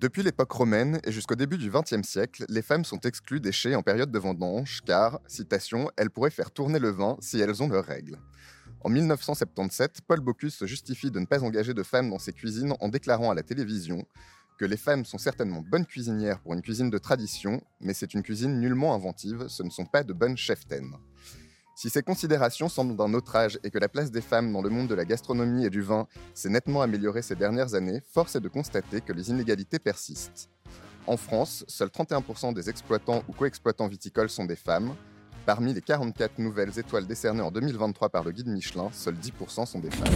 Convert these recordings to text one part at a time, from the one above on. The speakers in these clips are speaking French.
Depuis l'époque romaine et jusqu'au début du XXe siècle, les femmes sont exclues des chais en période de vendange car, citation, elles pourraient faire tourner le vin si elles ont leurs règles. En 1977, Paul Bocuse se justifie de ne pas engager de femmes dans ses cuisines en déclarant à la télévision que les femmes sont certainement bonnes cuisinières pour une cuisine de tradition, mais c'est une cuisine nullement inventive, ce ne sont pas de bonnes cheftaines. Si ces considérations semblent d'un autre âge et que la place des femmes dans le monde de la gastronomie et du vin s'est nettement améliorée ces dernières années, force est de constater que les inégalités persistent. En France, seuls 31% des exploitants ou co-exploitants viticoles sont des femmes. Parmi les 44 nouvelles étoiles décernées en 2023 par le guide Michelin, seuls 10% sont des femmes.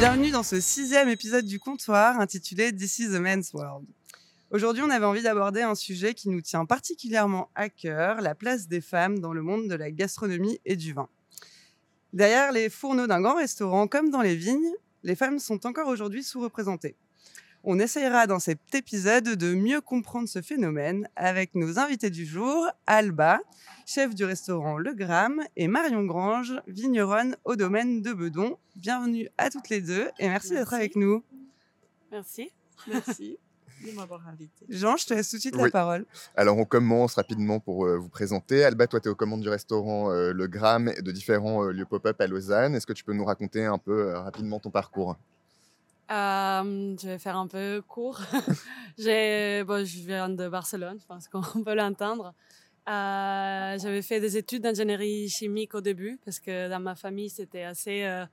Bienvenue dans ce sixième épisode du comptoir intitulé This is the Men's World. Aujourd'hui, on avait envie d'aborder un sujet qui nous tient particulièrement à cœur, la place des femmes dans le monde de la gastronomie et du vin. Derrière les fourneaux d'un grand restaurant, comme dans les vignes, les femmes sont encore aujourd'hui sous-représentées. On essayera dans cet épisode de mieux comprendre ce phénomène avec nos invités du jour, Alba, chef du restaurant Le Gramme, et Marion Grange, vigneronne au domaine de Bedon. Bienvenue à toutes les deux et merci, d'être avec nous. Merci. Merci de m'avoir invité. Jean, je te laisse tout de suite Oui. la parole. Alors on commence rapidement pour euh, vous présenter. Alba, toi tu es aux commandes du restaurant euh, Le Gramme et de différents euh, lieux pop-up à Lausanne. Est-ce que tu peux nous raconter un peu euh, rapidement ton parcours? Euh, je vais faire un peu court. Bon, je viens de Barcelone, je pense qu'on peut l'entendre. Euh, j'avais fait des études d'ingénierie chimique au début parce que dans ma famille c'était assez euh,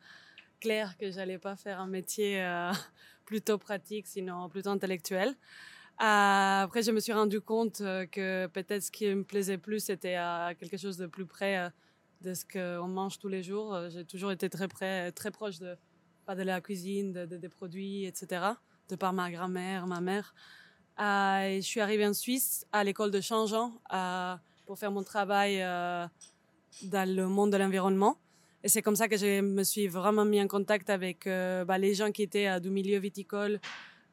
clair que j'allais pas faire un métier euh, plutôt pratique, sinon plutôt intellectuel. Euh, après, je me suis rendu compte euh, que peut-être ce qui me plaisait plus, c'était quelque chose de plus près de ce qu'on mange tous les jours. J'ai toujours été très près, très proche de, pas de la cuisine, de, de- des produits, etc. De par ma grand-mère, ma mère. Et je suis arrivée en Suisse à l'école de Changeant pour faire mon travail dans le monde de l'environnement. Et c'est comme ça que je me suis vraiment mis en contact avec euh, bah, les gens qui étaient du milieu viticole,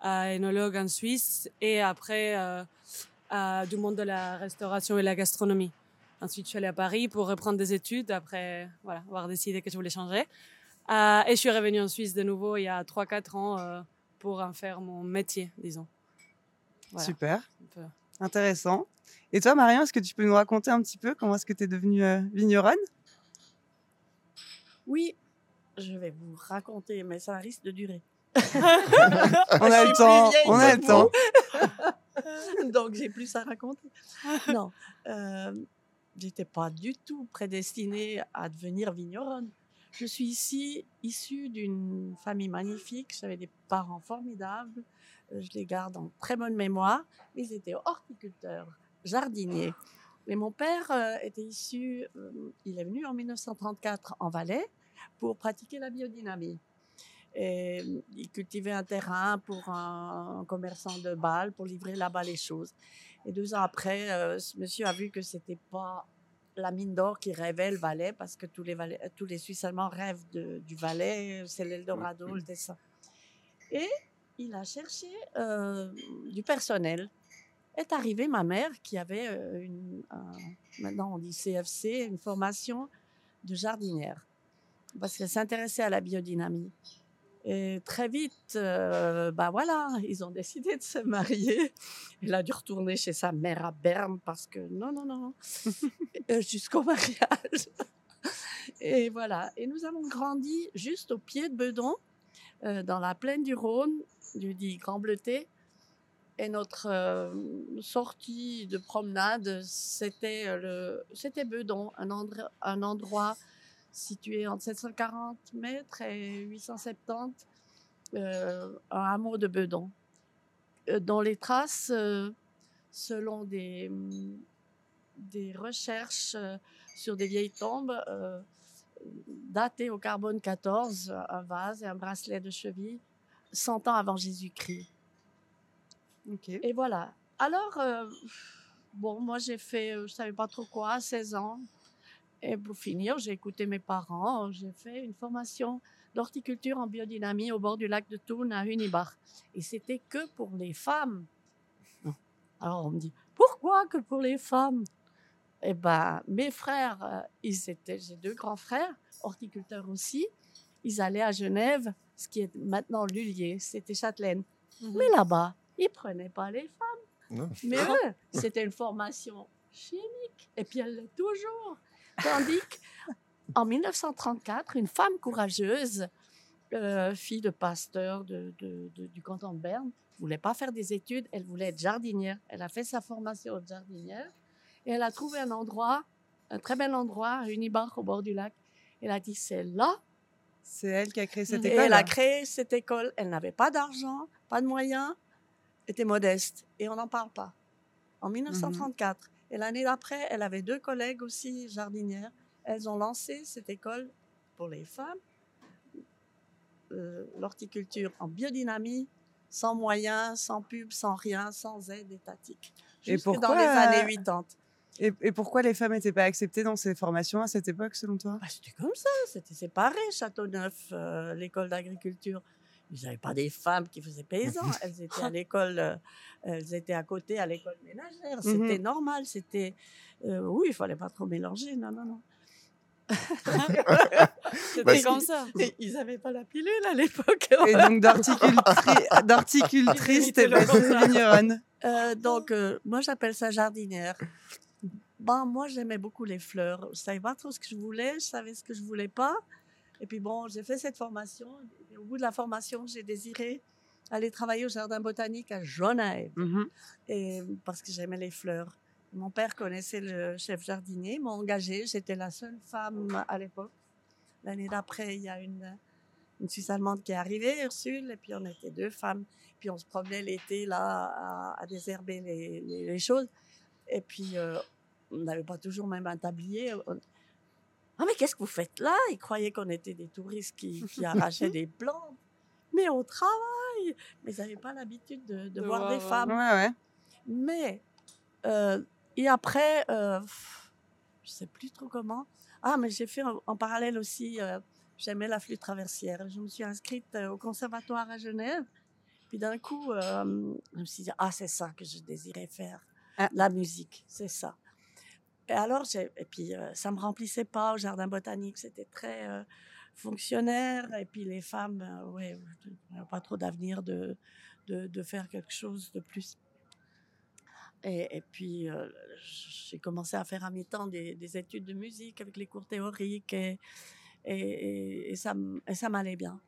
énologues en Suisse, et après euh, du monde de la restauration et la gastronomie. Ensuite, je suis allée à Paris pour reprendre des études, après voilà, avoir décidé que je voulais changer. Euh, et je suis revenue en Suisse de nouveau il y a 3-4 ans euh, pour en faire mon métier, disons. Voilà, Super, peu. intéressant. Et toi, Marion, est-ce que tu peux nous raconter un petit peu comment est-ce que tu es devenue euh, vigneronne? Oui, je vais vous raconter, mais ça risque de durer. On a le temps, on a le temps. Donc, j'ai plus à raconter. Non, euh, j'étais pas du tout prédestinée à devenir vigneronne. Je suis ici issue d'une famille magnifique. J'avais des parents formidables. Euh, Je les garde en très bonne mémoire. Ils étaient horticulteurs, jardiniers. Mais mon père euh, était issu, euh, il est venu en 1934 en Valais pour pratiquer la biodynamie. Et euh, il cultivait un terrain pour un, un commerçant de Bâle pour livrer là-bas les choses. Et deux ans après, euh, ce monsieur a vu que c'était pas la mine d'or qui rêvait le Valais, parce que tous les, Valais- tous les Suisses allemands rêvent de- du Valais, c'est l'Eldorado, le dessin. Et il a cherché euh, du personnel. Est arrivée ma mère qui avait euh, une, un- maintenant on dit CFC, une formation de jardinière, parce qu'elle s'intéressait à la biodynamie. Et très vite, euh, bah voilà, ils ont décidé de se marier. Il a dû retourner chez sa mère à Berne parce que non, non, non, Euh, jusqu'au mariage. Et voilà. Et nous avons grandi juste au pied de Bedon, euh, dans la plaine du Rhône, du dit Grand Bleuté. Et notre euh, sortie de promenade, c'était euh, le, Bedon, un, endroit- un endroit situé entre 740 mètres et 870, euh, un hameau de Bedon, dont les traces, selon des, hum, des recherches sur des vieilles tombes, datées au carbone 14, un vase et un bracelet de cheville, 100 ans avant Jésus-Christ. Et voilà. Alors, euh, bon, moi j'ai fait, euh, je savais pas trop quoi, 16 ans. Et pour finir, j'ai écouté mes parents. J'ai fait une formation d'horticulture en biodynamie au bord du lac de Thun à Hunibach. Et c'était que pour les femmes. Alors on me dit, pourquoi que pour les femmes? Eh ben, mes frères, euh, ils étaient, j'ai deux grands frères, horticulteurs aussi. Ils allaient à Genève ce qui est maintenant Lullier, c'était Châtelaine. Mhm. Mais là-bas, ils prenaient pas les femmes. Non. Mais eux, c'était une formation chimique. Et puis elle l'est toujours. Tandis qu'en 1934, une femme courageuse, euh, fille de pasteur de, de- de- du canton de Berne, voulait pas faire des études, elle voulait être jardinière. Elle a fait sa formation de jardinière et elle a trouvé un endroit, un très bel endroit, à Unibach, au bord du lac. Elle a dit, c'est là C'est elle qui a créé cette et école. elle a créé cette école. Elle n'avait pas d'argent, pas de moyens, était modeste. Et on n'en parle pas. En 1934. Et l'année d'après, elle avait deux collègues aussi jardinières. Elles ont lancé cette école pour les femmes, euh, l'horticulture en biodynamie, sans moyens, sans pub, sans rien, sans aide étatique. Et Jusque dans pourquoi, les années euh, 80. Et, et pourquoi les femmes n'étaient pas acceptées dans ces formations à cette époque, selon toi? Bah, c'était comme ça, c'était séparé, Châteauneuf, euh, l'école d'agriculture. Ils n'avaient pas des femmes qui faisaient paysans, elles étaient à l'école, euh, elles étaient à côté à l'école ménagère. C'était Mhm. normal, c'était. euh, oui, il fallait pas trop mélanger, non, non, non. C'était Bah, comme ça. Ils n'avaient pas la pilule à l'époque. Et donc d'horticultri- d'horticultrice, t'es passée vigneronne. Euh, donc, euh, moi, j'appelle ça jardinière. Ben, moi, j'aimais beaucoup les fleurs. Je savais pas trop ce que je voulais, je savais ce que je voulais pas. Et puis, bon, j'ai fait cette formation. Et au bout de la formation, j'ai désiré aller travailler au jardin botanique à Genève. Mhm. Et, parce que j'aimais les fleurs. Mon père connaissait le chef jardinier, m'a engagée. J'étais la seule femme à l'époque. L'année d'après, il y a une, une Suisse allemande qui est arrivée, Ursule, et puis on était deux femmes. Puis on se promenait l'été là à, à désherber les, les- les choses. Et puis euh, on n'avait pas toujours même un tablier. Ah mais qu'est-ce que vous faites là? Ils croyaient qu'on était des touristes qui, qui arrachaient des plantes. Mais on travaille Mais ils n'avaient pas l'habitude de, de De voir voir, des ouais. femmes. Ouais, ouais. Mais, euh, et après, euh, je sais plus trop comment. Ah, mais j'ai fait en, en parallèle aussi, euh, j'aimais la flûte traversière. Je me suis inscrite euh, au conservatoire à Genève. Puis d'un coup, euh, je me suis dit, ah, c'est ça que je désirais faire. Ah. La musique, c'est ça. Et alors, et puis, euh, ça me remplissait pas au jardin botanique. C'était très euh, fonctionnaire. Et puis, les femmes, euh, ouais, pas trop d'avenir de, de, faire quelque chose de plus. Et, et puis, euh, j'ai commencé à faire à mi-temps des, des études de musique avec les cours théoriques et, et, et- ça, m'allait bien.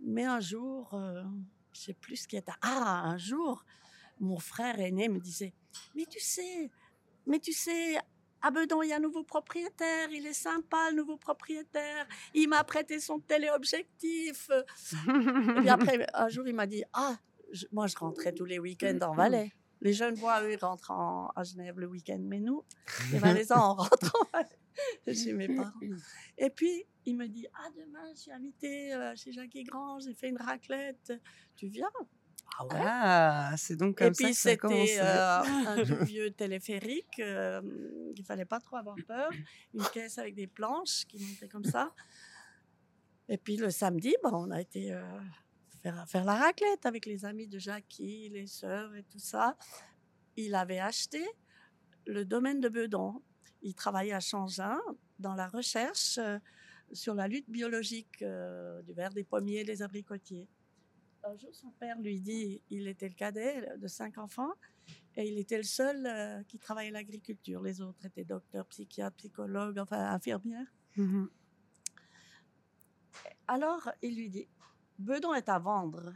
Mais un jour, euh, je sais plus ce qui était. Ah, un jour, mon frère aîné me disait Mais tu sais, mais tu sais, à Bedon, il y a un nouveau propriétaire, il est sympa, le nouveau propriétaire, il m'a prêté son téléobjectif. Et puis après, un jour, il m'a dit Ah, je- moi, je rentrais tous les week-ends en Valais. Les jeunes voix, eux, ils rentrent en- à Genève le week-end, mais nous, les Valaisans, on rentre en Valais chez mes parents. Et puis, il me dit Ah, demain, je suis invité euh, chez Jackie Grand, j'ai fait une raclette. Tu viens? Ah ouais? Ah, c'est donc comme et ça puis c'était euh, un vieux téléphérique, euh, il fallait pas trop avoir peur, une caisse avec des planches qui montaient comme ça. Et puis le samedi, bah, on a été euh, faire, faire la raclette avec les amis de Jackie, les sœurs et tout ça. Il avait acheté le domaine de Bedon. Il travaillait à Changin dans la recherche euh, sur la lutte biologique du verre des pommiers et des abricotiers un jour, son père lui dit, il était le cadet de cinq enfants, et il était le seul euh, qui travaillait l'agriculture. Les autres étaient docteurs, psychiatres, psychologues, enfin infirmières. Mhm. Alors, il lui dit, Bedon est à vendre.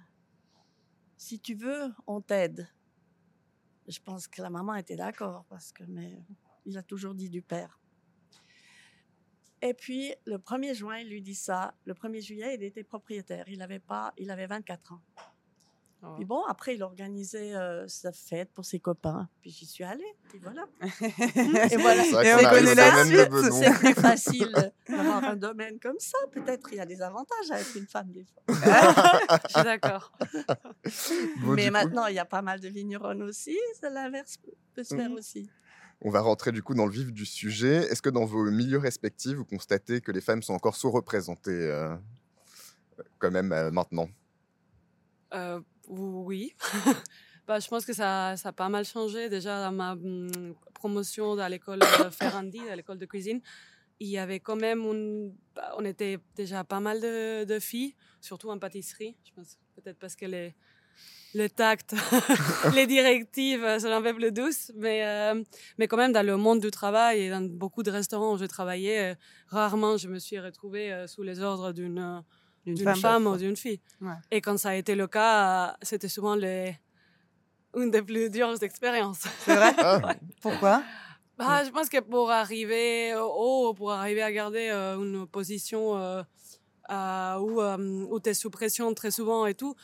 Si tu veux, on t'aide. Je pense que la maman était d'accord, parce que mais il a toujours dit du père. Et puis, le 1er juin, il lui dit ça. Le 1er juillet, il était propriétaire. Il avait, pas, il avait 24 ans. Oh. Puis bon, après, il organisait euh, sa fête pour ses copains. Puis j'y suis allée. Puis voilà. Et voilà. Et on connaît la suite. C'est plus facile d'avoir un domaine comme ça. Peut-être il y a des avantages avec une femme des fois. Je suis d'accord. Bon, Mais maintenant, il y a pas mal de vignerons aussi. C'est l'inverse peut- peut se faire Mhm. aussi. On va rentrer du coup dans le vif du sujet. Est-ce que dans vos milieux respectifs, vous constatez que les femmes sont encore sous-représentées euh, quand même euh, maintenant? Euh, oui. bah, je pense que ça, a pas mal changé. Déjà, dans ma hum, promotion à l'école Ferrandi, à l'école de cuisine, il y avait quand même, bah, on était déjà pas mal de, de filles, surtout en pâtisserie. Je pense peut-être parce que les, le tact, les directives euh, sont un peu plus douces, mais, euh, mais quand même dans le monde du travail et dans beaucoup de restaurants où je travaillais, euh, rarement je me suis retrouvée euh, sous les ordres d'une euh, Une d'une femme. femme, ou d'une fille. Ouais. Et quand ça a été le cas, euh, c'était souvent les... une des plus dures expériences. C'est vrai? Ah, Pourquoi? Bah, je pense que pour arriver au haut, pour arriver à garder euh, une position euh, euh, où, euh, où tu es sous pression très souvent et tout,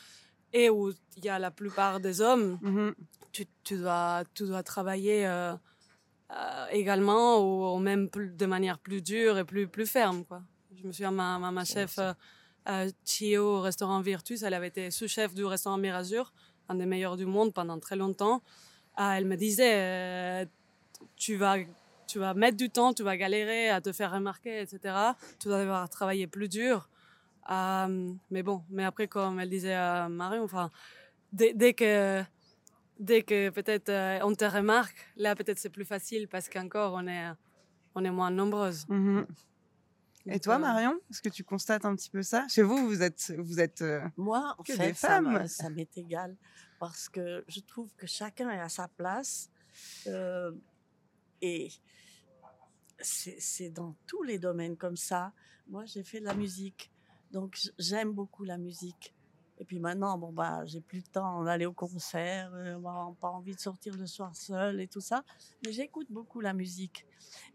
et où il y a la plupart des hommes, Mhm. tu, tu dois, tu dois travailler euh, euh, également ou, ou même plus- de manière plus dure et plus, plus ferme. Quoi. Je me souviens, ma, ma, ma chef euh, Chio au restaurant Virtus, elle avait été sous-chef du restaurant Mirazur, un des meilleurs du monde pendant très longtemps. Ah, elle me disait, tu, vas, tu vas mettre du temps, tu vas galérer à te faire remarquer, etc. Tu dois devoir travailler plus dur. Euh, mais bon, mais après, comme elle disait à Marion, enfin, dès, dès que dès que peut-être euh, on te remarque, là peut-être c'est plus facile parce qu'encore on est, on est moins nombreuses. Mhm. Et toi, euh, Marion Est-ce que tu constates un petit peu ça? Chez vous, vous êtes, vous êtes euh, Moi, en Que fait, des ça me- femmes. ça m'est égal parce que je trouve que chacun est à sa place euh, et c'est c'est dans tous les domaines comme ça. Moi, j'ai fait de la musique, donc j'aime beaucoup la musique. Et puis maintenant, bon bah, j'ai plus le temps d'aller au concert, euh, pas envie de sortir le soir seul et tout ça. Mais j'écoute beaucoup la musique.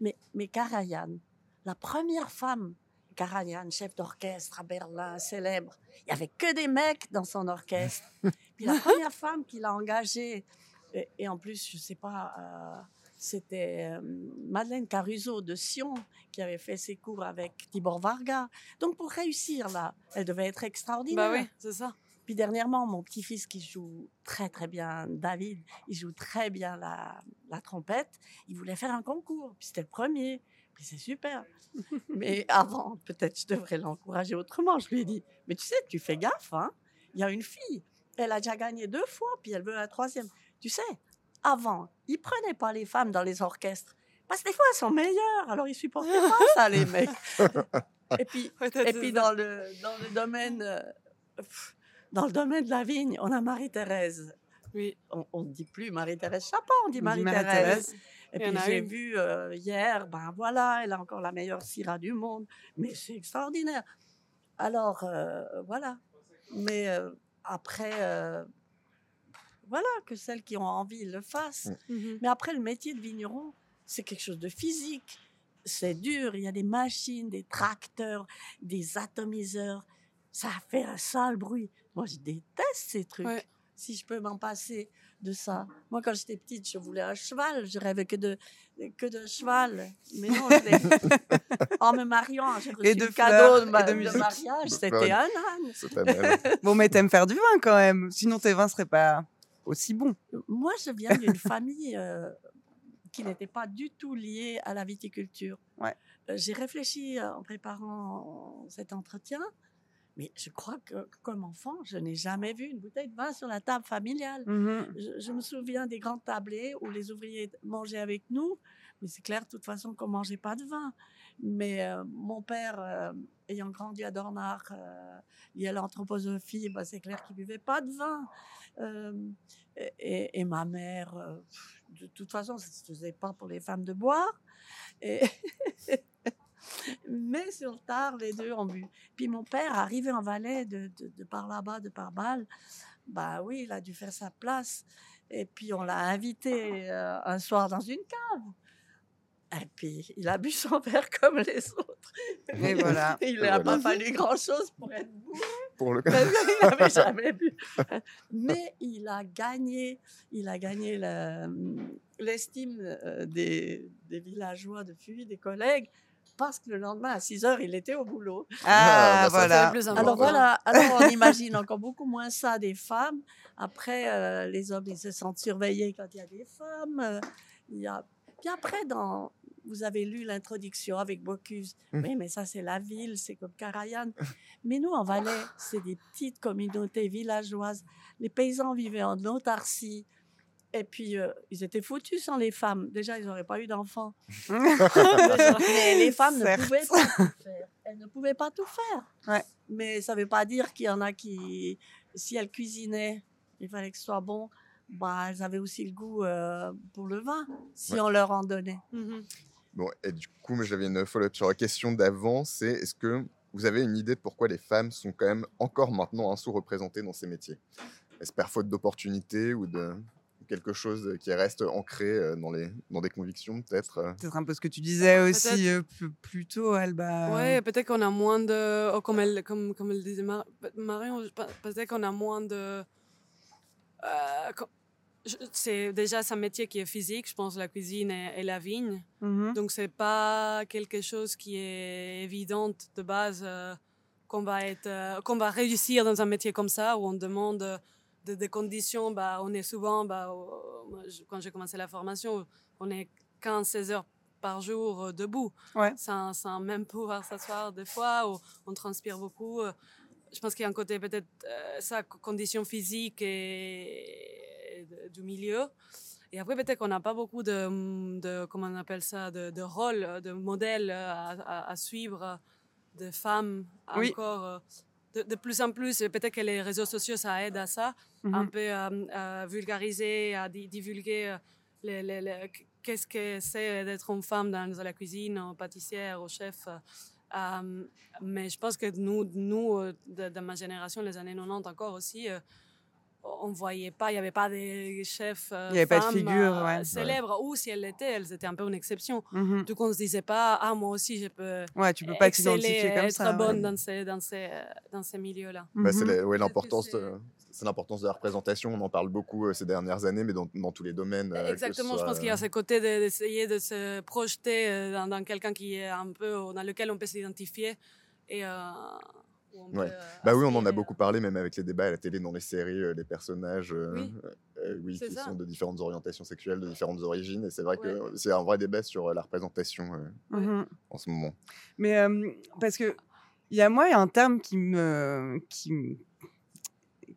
Mais mais Karajan, la première femme, Karajan, chef d'orchestre à Berlin, célèbre. Il y avait que des mecs dans son orchestre. Puis la première femme qu'il a engagée, et, et en plus, je sais pas, euh, c'était euh, Madeleine Caruso de Sion qui avait fait ses cours avec Tibor Varga. Donc pour réussir là, elle devait être extraordinaire. Bah oui, c'est ça. Puis dernièrement, mon petit-fils qui joue très très bien, David, il joue très bien la, la trompette. Il voulait faire un concours, puis c'était le premier. Puis c'est super. Mais avant, peut-être je devrais l'encourager autrement. Je lui ai dit, mais tu sais, tu fais gaffe, hein. Il y a une fille, elle a déjà gagné deux fois, puis elle veut la troisième. Tu sais, avant, ils prenaient pas les femmes dans les orchestres. Parce que des fois, elles sont meilleures, alors ils supportaient pas ça, les mecs. Et puis, et puis dans le, dans le domaine euh, pff, dans le domaine de la vigne, on a Marie-Thérèse. Oui. On ne dit plus Marie-Thérèse Chapin, on dit Marie-Thérèse. Et puis j'ai vu euh, hier, ben voilà, elle a encore la meilleure syrah du monde. Mais c'est extraordinaire. Alors, euh, voilà. Mais euh, après, voilà, que celles qui ont envie le fassent. Mhm. Mais après, le métier de vigneron, c'est quelque chose de physique. C'est dur. Il y a des machines, des tracteurs, des atomiseurs. Ça fait un sale bruit. Moi, je déteste ces trucs. Ouais. Si je peux m'en passer de ça. Moi, quand j'étais petite, je voulais un cheval. Je rêvais que de, que de cheval. Mais non, en me mariant, j'ai reçu Et de le cadeau de, ma- et de de musique. mariage. C'était Bonne. un âne. C'était. Bon, mais t'aimes faire du vin quand même. Sinon, tes vins seraient pas aussi bons. Moi, je viens d'une famille euh, qui n'était pas du tout liée à la viticulture. Ouais. Euh, J'ai réfléchi euh, en préparant cet entretien, mais je crois que comme enfant, je n'ai jamais vu une bouteille de vin sur la table familiale. Mhm. Je, je me souviens des grands tablés où les ouvriers mangeaient avec nous, mais c'est clair, de toute façon, qu'on mangeait pas de vin. Mais euh, mon père, euh, ayant grandi à Dornach, euh, lié à l'anthroposophie, bah, c'est clair qu'il buvait pas de vin. Euh, et, ma mère, de toute façon, ça se faisait pas pour les femmes de boire. Mais sur le tard, les deux ont bu. Puis mon père, arrivé en Valais de, par là-bas, de par Bâle, bah oui, il a dû faire sa place. Et puis on l'a invité un soir dans une cave. Et puis il a bu son verre comme les autres. Et voilà. Il n'a voilà. pas fallu grand-chose pour être bourré. Pour le qu'il n'avait jamais bu. Mais il a gagné, il a gagné l'estime euh, des, des villageois de Fuy, des collègues, parce que le lendemain à 6 heures, il était au boulot. Ah, bah, ça, c'est C'est le voilà. plus Alors voilà, alors on imagine encore beaucoup moins ça des femmes. Après, euh, les hommes, ils se sentent surveillés quand il y a des femmes. euh, il y a... Puis après, dans... vous avez lu l'introduction avec Bocuse. Mhm. Oui, mais ça, c'est la ville, c'est comme Karajan. Mais nous, en Valais, c'est des petites communautés villageoises. Les paysans vivaient en autarcie. Et puis, euh, ils étaient foutus sans les femmes. Déjà, ils n'auraient pas eu d'enfants. Mais les femmes ne pouvaient pas tout faire. Elles ne pouvaient pas tout faire. Ouais. Mais ça ne veut pas dire qu'il y en a qui, si elles cuisinaient, il fallait que ce soit bon, bah, elles avaient aussi le goût euh, pour le vin, si Ouais. on leur en donnait. Mhm. Bon, et du coup, moi, j'avais une follow-up sur la question d'avant, c'est est-ce que vous avez une idée de pourquoi les femmes sont quand même encore maintenant sous-représentées dans ces métiers? Est-ce par faute d'opportunité ou de quelque chose qui reste ancré euh, dans, les, dans des convictions peut-être euh? Peut-être un peu ce que tu disais aussi euh, plus, plus tôt, Alba. Ouais, peut-être qu'on a moins de. oh, comme, elle, comme, comme elle disait Mar- Marion, peut-être qu'on a moins de. euh, c'est déjà un métier qui est physique, je pense, la cuisine et, et la vigne. Mhm. Donc, c'est pas quelque chose qui est évident de base euh, qu'on va, être, euh, qu'on va réussir dans un métier comme ça, où on demande euh, de- des conditions. Bah, on est souvent, bah, quand j'ai commencé la formation, on est 15-16 heures par jour debout, Ouais. sans, sans même pouvoir s'asseoir des fois, où on transpire beaucoup. Je pense qu'il y a un côté peut-être, euh, ça, co- conditions physiques et, et de- du milieu. Et après, peut-être qu'on n'a pas beaucoup de, de, comment on appelle ça, de, de rôles, de modèles à, à- à suivre de femmes Oui. encore. euh, De, de plus en plus, peut-être que les réseaux sociaux, ça aide à ça, Mhm. un peu euh, à vulgariser, à di- divulguer euh, les- les- les- qu'est-ce que c'est d'être une femme dans la cuisine, en pâtissière, au chef. euh, mais je pense que nous, nous de, de ma génération, les années 90 encore aussi, euh, on ne voyait pas, il n'y avait pas de chefs euh, Il y avait pas de femmes, figure, euh, ouais. célèbres, ou si elles l'étaient, elles étaient un peu une exception. Mhm. Donc on ne se disait pas, ah moi aussi je peux Ouais, tu peux pas t'identifier comme être ça. bonne ouais. dans ces, dans ces, euh, dans ces milieux-là. Bah, c'est l'importance c'est- de, c'est l'importance de la représentation. On en parle beaucoup euh, ces dernières années, mais dans, dans tous les domaines. euh, Exactement, je pense qu'il y a ce côté de- d'essayer de se projeter euh, dans, dans quelqu'un qui est un peu, dans lequel on peut s'identifier. Et, euh, où on Ouais. peut, euh, Bah oui, on en a beaucoup parlé, même avec les débats à la télé, dans les séries, euh, les personnages euh, Oui. euh, oui, qui ça. sont de différentes orientations sexuelles, de différentes origines. Et c'est vrai Ouais. que c'est un vrai débat sur euh, la représentation euh, Mhm. en ce moment. Mais euh, parce que il y a moi, il y a un terme qui me qui me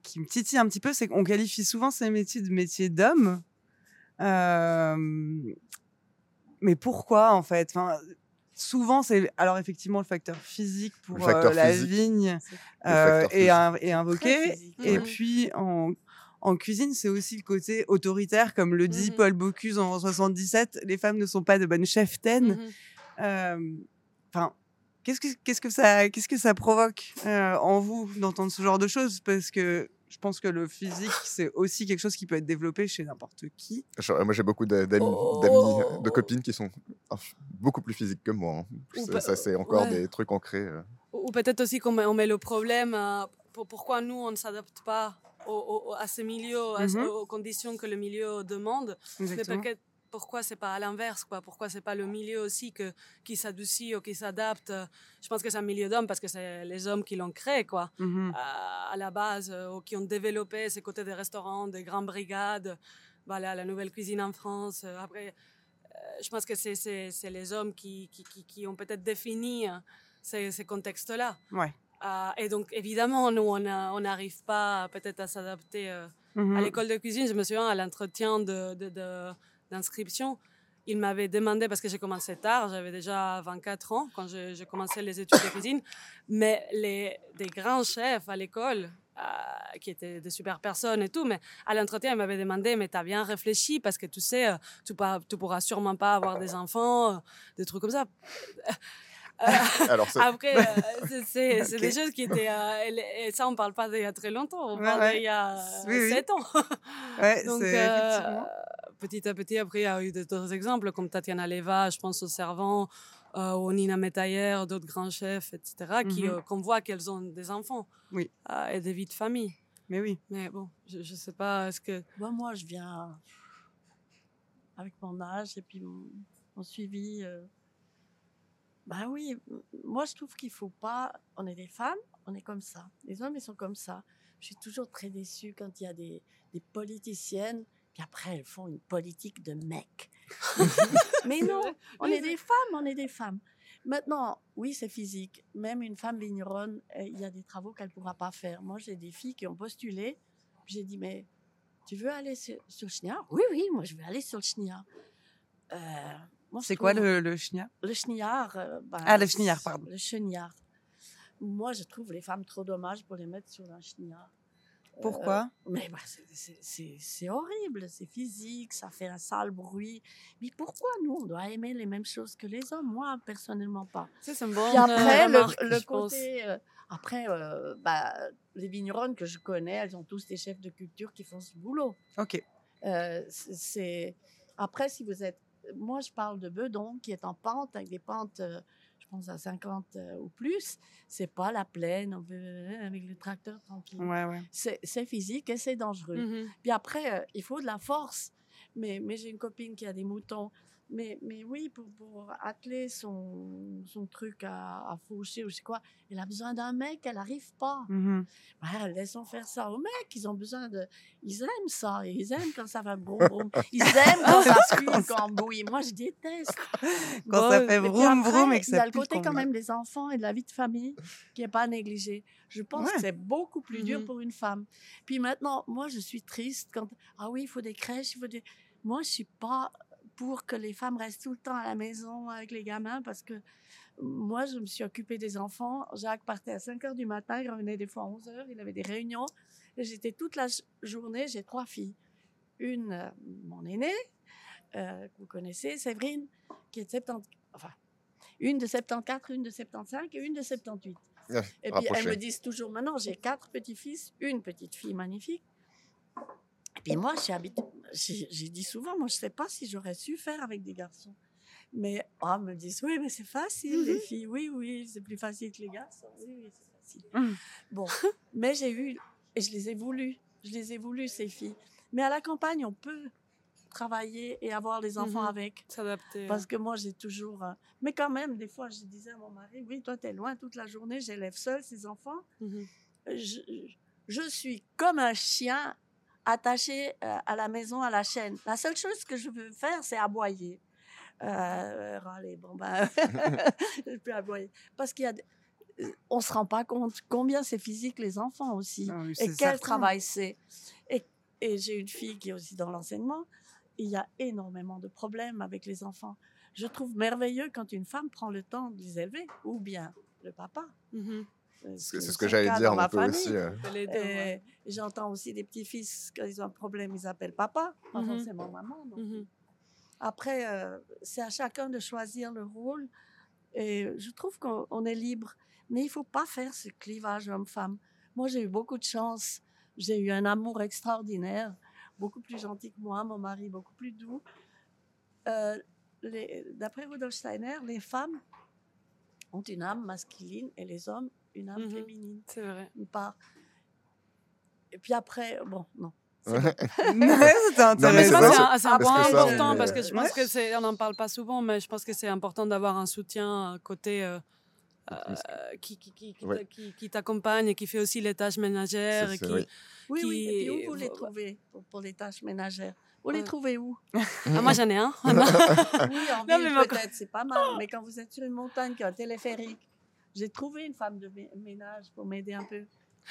qui me titille un petit peu, c'est qu'on qualifie souvent ces métiers de métiers d'hommes. Euh, mais pourquoi en fait? Enfin, Souvent, c'est alors effectivement le facteur physique pour facteur euh, la physique. vigne euh, Très invoqué. physique. Et puis en, en cuisine, c'est aussi le côté autoritaire, comme le dit Mhm. Paul Bocuse en 77. Les femmes ne sont pas de bonnes cheftaines. Mhm. Euh, Enfin, qu'est-ce que qu'est-ce que ça qu'est-ce que ça provoque euh, en vous d'entendre ce genre de choses? Parce que je pense que le physique c'est aussi quelque chose qui peut être développé chez n'importe qui. Genre, moi, j'ai beaucoup d'a- d'amis, Oh. euh, de copines qui sont beaucoup plus physiques que moi. hein. Ça, c'est encore ouais. des trucs ancrés. euh. Ou ou peut-être aussi qu'on met, on met le problème, euh, pour- pourquoi nous, on ne s'adapte pas au- au- à ce milieu, Mhm. aux conditions que le milieu demande. Pourquoi c'est pas à l'inverse, quoi? Pourquoi c'est pas le milieu aussi que, qui s'adoucit ou qui s'adapte? Je pense que c'est un milieu d'hommes parce que c'est les hommes qui l'ont créé, quoi. Mhm. à, à la base, euh, ou qui ont développé ces côtés des restaurants, des grandes brigades, voilà, la nouvelle cuisine en France. Euh, Après, euh, je pense que c'est- les hommes qui, qui, qui- qui ont peut-être défini euh, ces, ces contextes-là. Ouais. Euh, et donc, évidemment, nous, on n'arrive pas peut-être à s'adapter. euh, Mhm. à l'école de cuisine, je me souviens à l'entretien de, de- de- d'inscription, il m'avait demandé, parce que j'ai commencé tard, j'avais déjà 24 ans quand j'ai j'ai commencé les études de cuisine, mais les, des grands chefs à l'école, euh, qui étaient des super personnes et tout, mais à l'entretien, il m'avait demandé, mais t'as bien réfléchi, parce que tu sais, euh, tu, pas, tu pourras sûrement pas avoir des enfants, euh, des trucs comme ça. Euh, Alors, c'est- après, euh, c'est- des choses qui étaient. euh, et- et ça, on parle pas d'il y a très longtemps, on Ouais, parle ouais. d'il y a Oui, oui. 7 ans. Ouais, Donc. Petit à petit, après, il y a eu d'autres exemples, comme Tatiana Leva, je pense au servant, euh, ou Nina Metayer, d'autres grands chefs, etc., qui, Mhm. euh, qu'on voit qu'elles ont des enfants Oui. euh, et des vies de famille. Mais oui. Mais bon, je, je sais pas, est-ce que. Bah, moi, je viens avec mon âge et puis mon, mon suivi. euh, Bah oui, moi, je trouve qu'il faut pas. On est des femmes, on est comme ça. Les hommes, ils sont comme ça. Je suis toujours très déçue quand il y a des, des politiciennes, puis après, elles font une politique de mec. Mais non, on est des femmes, on est des femmes. Maintenant, oui, c'est physique. Même une femme vigneronne, il y a des travaux qu'elle ne pourra pas faire. Moi, j'ai des filles qui ont postulé. J'ai dit, mais Tu veux aller sur, sur le Schniar Oui, oui, moi, je veux aller sur le Schniar. Euh, C'est quoi le, le Le Schniar euh, ben, Ah, le Schniar, pardon. Le Schniar. Moi, je trouve les femmes trop dommages pour les mettre sur un Schniar. Pourquoi? Euh, mais bah, c'est- horrible, c'est physique, ça fait un sale bruit. Mais pourquoi nous, on doit aimer les mêmes choses que les hommes? Moi, personnellement, pas. Ça, c'est une bonne Puis après, euh, le, remarque, le côté. euh, après, euh, bah, les vigneronnes que je connais, elles ont tous des chefs de culture qui font ce boulot. Ok. Euh, c'est- c'est après si vous êtes moi je parle de Bedon qui est en pente avec des pentes euh, je pense à 50 euh, ou plus c'est pas la plaine on veut, euh, avec le tracteur tranquille Ouais, ouais. c'est physique et c'est dangereux Mhm. puis après euh, il faut de la force mais mais j'ai une copine qui a des moutons mais, mais oui, pour, pour atteler son, son truc à, à faucher ou je sais quoi, elle a besoin d'un mec, elle n'arrive pas. Mhm. Ben, laissons faire ça aux mecs. Ils ont besoin de. Ils aiment ça. Ils aiment quand ça va broum broum. Ils aiment quand ça pue, quand bouille. Moi, je déteste. Quand ça Bon, fait et puis vroom après, vroom et que Il y a ça le côté quand même des enfants et de la vie de famille qui n'est pas négligé. Je pense Ouais. que c'est beaucoup plus dur Mhm. pour une femme. Puis maintenant, moi, je suis triste quand. Ah oui, il faut des crèches, il faut des. Moi, je suis pas pour que les femmes restent tout le temps à la maison avec les gamins parce que moi, je me suis occupée des enfants. Jacques partait à 5 heures du matin, il revenait des fois à 11 heures, il avait des réunions. J'étais toute la journée, j'ai trois filles. Une, euh, mon aînée, euh, que vous connaissez, Séverine, qui est de 70, enfin, une de 74, une de 75 et une de 78. Ouais, Et puis rapproché. elles me disent toujours maintenant, j'ai quatre petits-fils, une petite fille magnifique. Et puis moi, j'ai habité, j'ai dit souvent, moi je sais pas si j'aurais su faire avec des garçons. Mais oh, elles me disent, oui, mais c'est facile, les filles. Oui, oui, c'est plus facile que les garçons. Oui, oui, c'est facile. Mhm. Bon, mais j'ai eu, et je les ai voulues, je les ai voulues, ces filles. Mais à la campagne, on peut travailler et avoir les enfants Mhm. avec. S'adapter. Parce que moi, j'ai toujours. euh, Mais quand même, des fois, je disais à mon mari Oui, toi, tu es loin toute la journée, j'élève seul ces enfants. Mhm. Je, je suis comme un chien attaché euh, à la maison, à la chaîne. La seule chose que je veux faire, c'est aboyer. Euh, râler, bon, ben. je peux aboyer. Parce qu'il y a. des- euh, On ne se rend pas compte combien c'est physique, les enfants aussi Ah oui, et quel certain. travail c'est. Et, et j'ai une fille qui est aussi dans l'enseignement. Il y a énormément de problèmes avec les enfants. Je trouve merveilleux quand une femme prend le temps de les élever, ou bien le papa. Euh, C'est ce que j'allais dire, peut famille. aussi. euh, ouais. J'entends aussi des petits-fils, quand ils ont un problème, ils appellent papa, pas Mhm. forcément maman. Mhm. Après, euh, c'est à chacun de choisir le rôle. Et je trouve qu'on on est libre. Mais il faut pas faire ce clivage homme-femme. Moi, j'ai eu beaucoup de chance. J'ai eu un amour extraordinaire, beaucoup plus gentil que moi, mon mari beaucoup plus doux. Euh, D'après Rudolf Steiner, les femmes ont une âme masculine et les hommes une âme Mhm. féminine. C'est vrai. Une part. Et puis après, bon, non. Ouais, c'était intéressant. C'est un, point ça, important parce que je pense Ouais. que c'est, on n'en parle pas souvent, mais je pense que c'est important d'avoir un soutien euh, côté euh, euh, qui, qui, qui, qui, Ouais. t'a- qui- qui t'accompagne et qui fait aussi les tâches ménagères. Et qui, oui. Oui, oui. Et puis où vous les trouvez pour, pour les tâches ménagères? Vous les trouvez où? Ah, moi, j'en ai un. Oui, en Non, ville peut-être, c'est pas mal. Mais quand vous êtes sur une montagne qui a un téléphérique, j'ai trouvé une femme de mé- ménage pour m'aider un peu.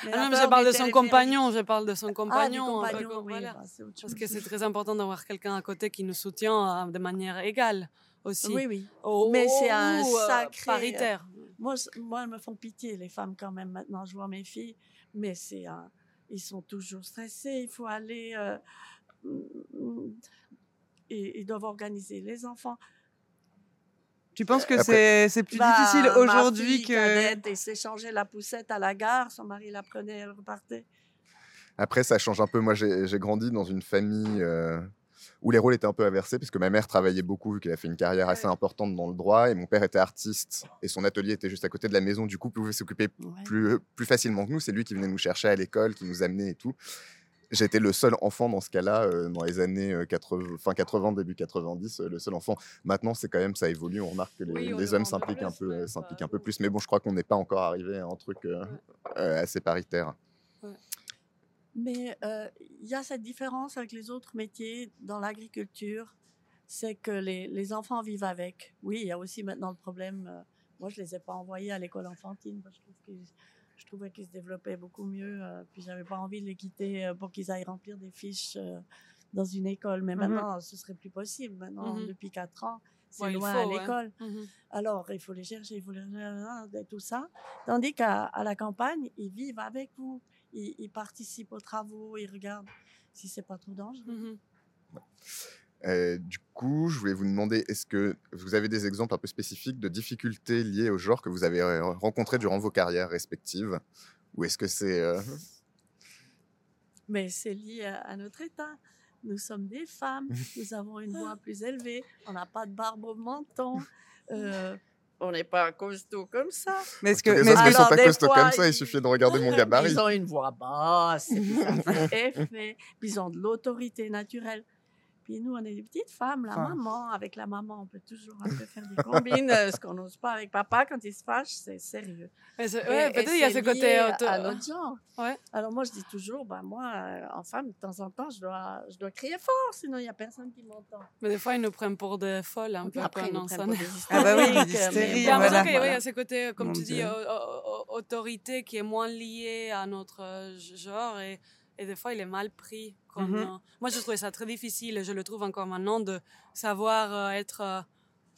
Mais Ah non, mais je parle de son compagnon. Je parle de son Ah, compagnon. peu compagnon, oui, voilà. bah, Parce que c'est très important d'avoir quelqu'un à côté qui nous soutient euh, de manière égale aussi. Oui, oui. Ou- Mais c'est un euh, sacré- Paritaire. Moi, moi, elles me font pitié, les femmes, quand même, maintenant. Je vois mes filles. Mais c'est un... Ils sont toujours stressés. Il faut aller... euh, mm, et ils doivent organiser les enfants. Tu penses que Après- c'est c'est plus Bah, difficile aujourd'hui que. et changé la poussette à la gare. Son mari la prenait, elle repartait. Après, ça change un peu. Moi, j'ai j'ai grandi dans une famille euh, où les rôles étaient un peu inversés, parce que ma mère travaillait beaucoup, vu qu'elle a fait une carrière assez importante dans le droit, et mon père était artiste, et son atelier était juste à côté de la maison. Du coup, pouvait s'occuper Ouais. plus, plus facilement que nous. C'est lui qui venait nous chercher à l'école, qui nous amenait et tout. J'étais le seul enfant dans ce cas-là, euh, dans les années euh, 80, fin 80, début 90, euh, le seul enfant. Maintenant, c'est quand même, ça évolue. On remarque que les, Oui, hommes s'impliquent un, peu, euh, s'impliquent un peu plus. Mais bon, je crois qu'on n'est pas encore arrivé à un truc euh, euh, assez paritaire. Mais euh, il y a cette différence avec les autres métiers dans l'agriculture, c'est que les, les enfants vivent avec. Oui, il y a aussi maintenant le problème. euh, moi, je les ai pas envoyés à l'école enfantine parce que je trouve que je trouvais qu'ils se développaient beaucoup mieux. euh, puis j'avais pas envie de les quitter euh, pour qu'ils aillent remplir des fiches euh, dans une école. Mais Mhm. maintenant, ce serait plus possible. Maintenant, Mhm. depuis quatre ans, c'est Ouais, loin faut, à ouais. l'école. Mhm. Alors, il faut les chercher, il faut les et tout ça. Tandis qu'à la campagne, ils vivent avec vous. Ils, ils participent aux travaux, ils regardent si c'est pas trop dangereux. Euh, du coup, je voulais vous demander, est-ce que vous avez des exemples un peu spécifiques de difficultés liées au genre que vous avez rencontrées durant vos carrières respectives? Ou est-ce que c'est... euh, Mais c'est lié à, notre état. Nous sommes des femmes, nous avons une voix plus élevée, on n'a pas de barbe au menton, euh, on n'est pas costaud comme ça. Mais est-ce que, les que- ne sont pas costauds fois, comme ça, il suffit de regarder mon gabarit. Ils ont une voix basse, ça fait effet, ils ont de l'autorité naturelle. Puis nous, on est des petites femmes, la Enfin. maman, avec la maman, on peut toujours un peu faire des combines, euh, ce qu'on n'ose pas avec papa quand il se fâche, c'est sérieux. Mais c'est- Et- ouais, peut-être il y a ce côté. auto- à notre genre. Ouais. Alors moi, je dis toujours, ben moi, euh, en femme, de temps en temps, je dois, je dois crier fort, sinon il n'y a personne qui m'entend. Mais des fois, ils nous prennent pour des folles un peu après, quand ils nous on prennent s'en pour est. des Ah bah oui, bon, l'impression voilà. qu'il y a- ouais, il y a ce côté, comme Mon tu dis, Dieu. autorité qui est moins liée à notre euh, genre et, et des fois il est mal pris. Comme, Mhm. euh, moi je trouvais ça très difficile et je le trouve encore maintenant de savoir euh, être. euh,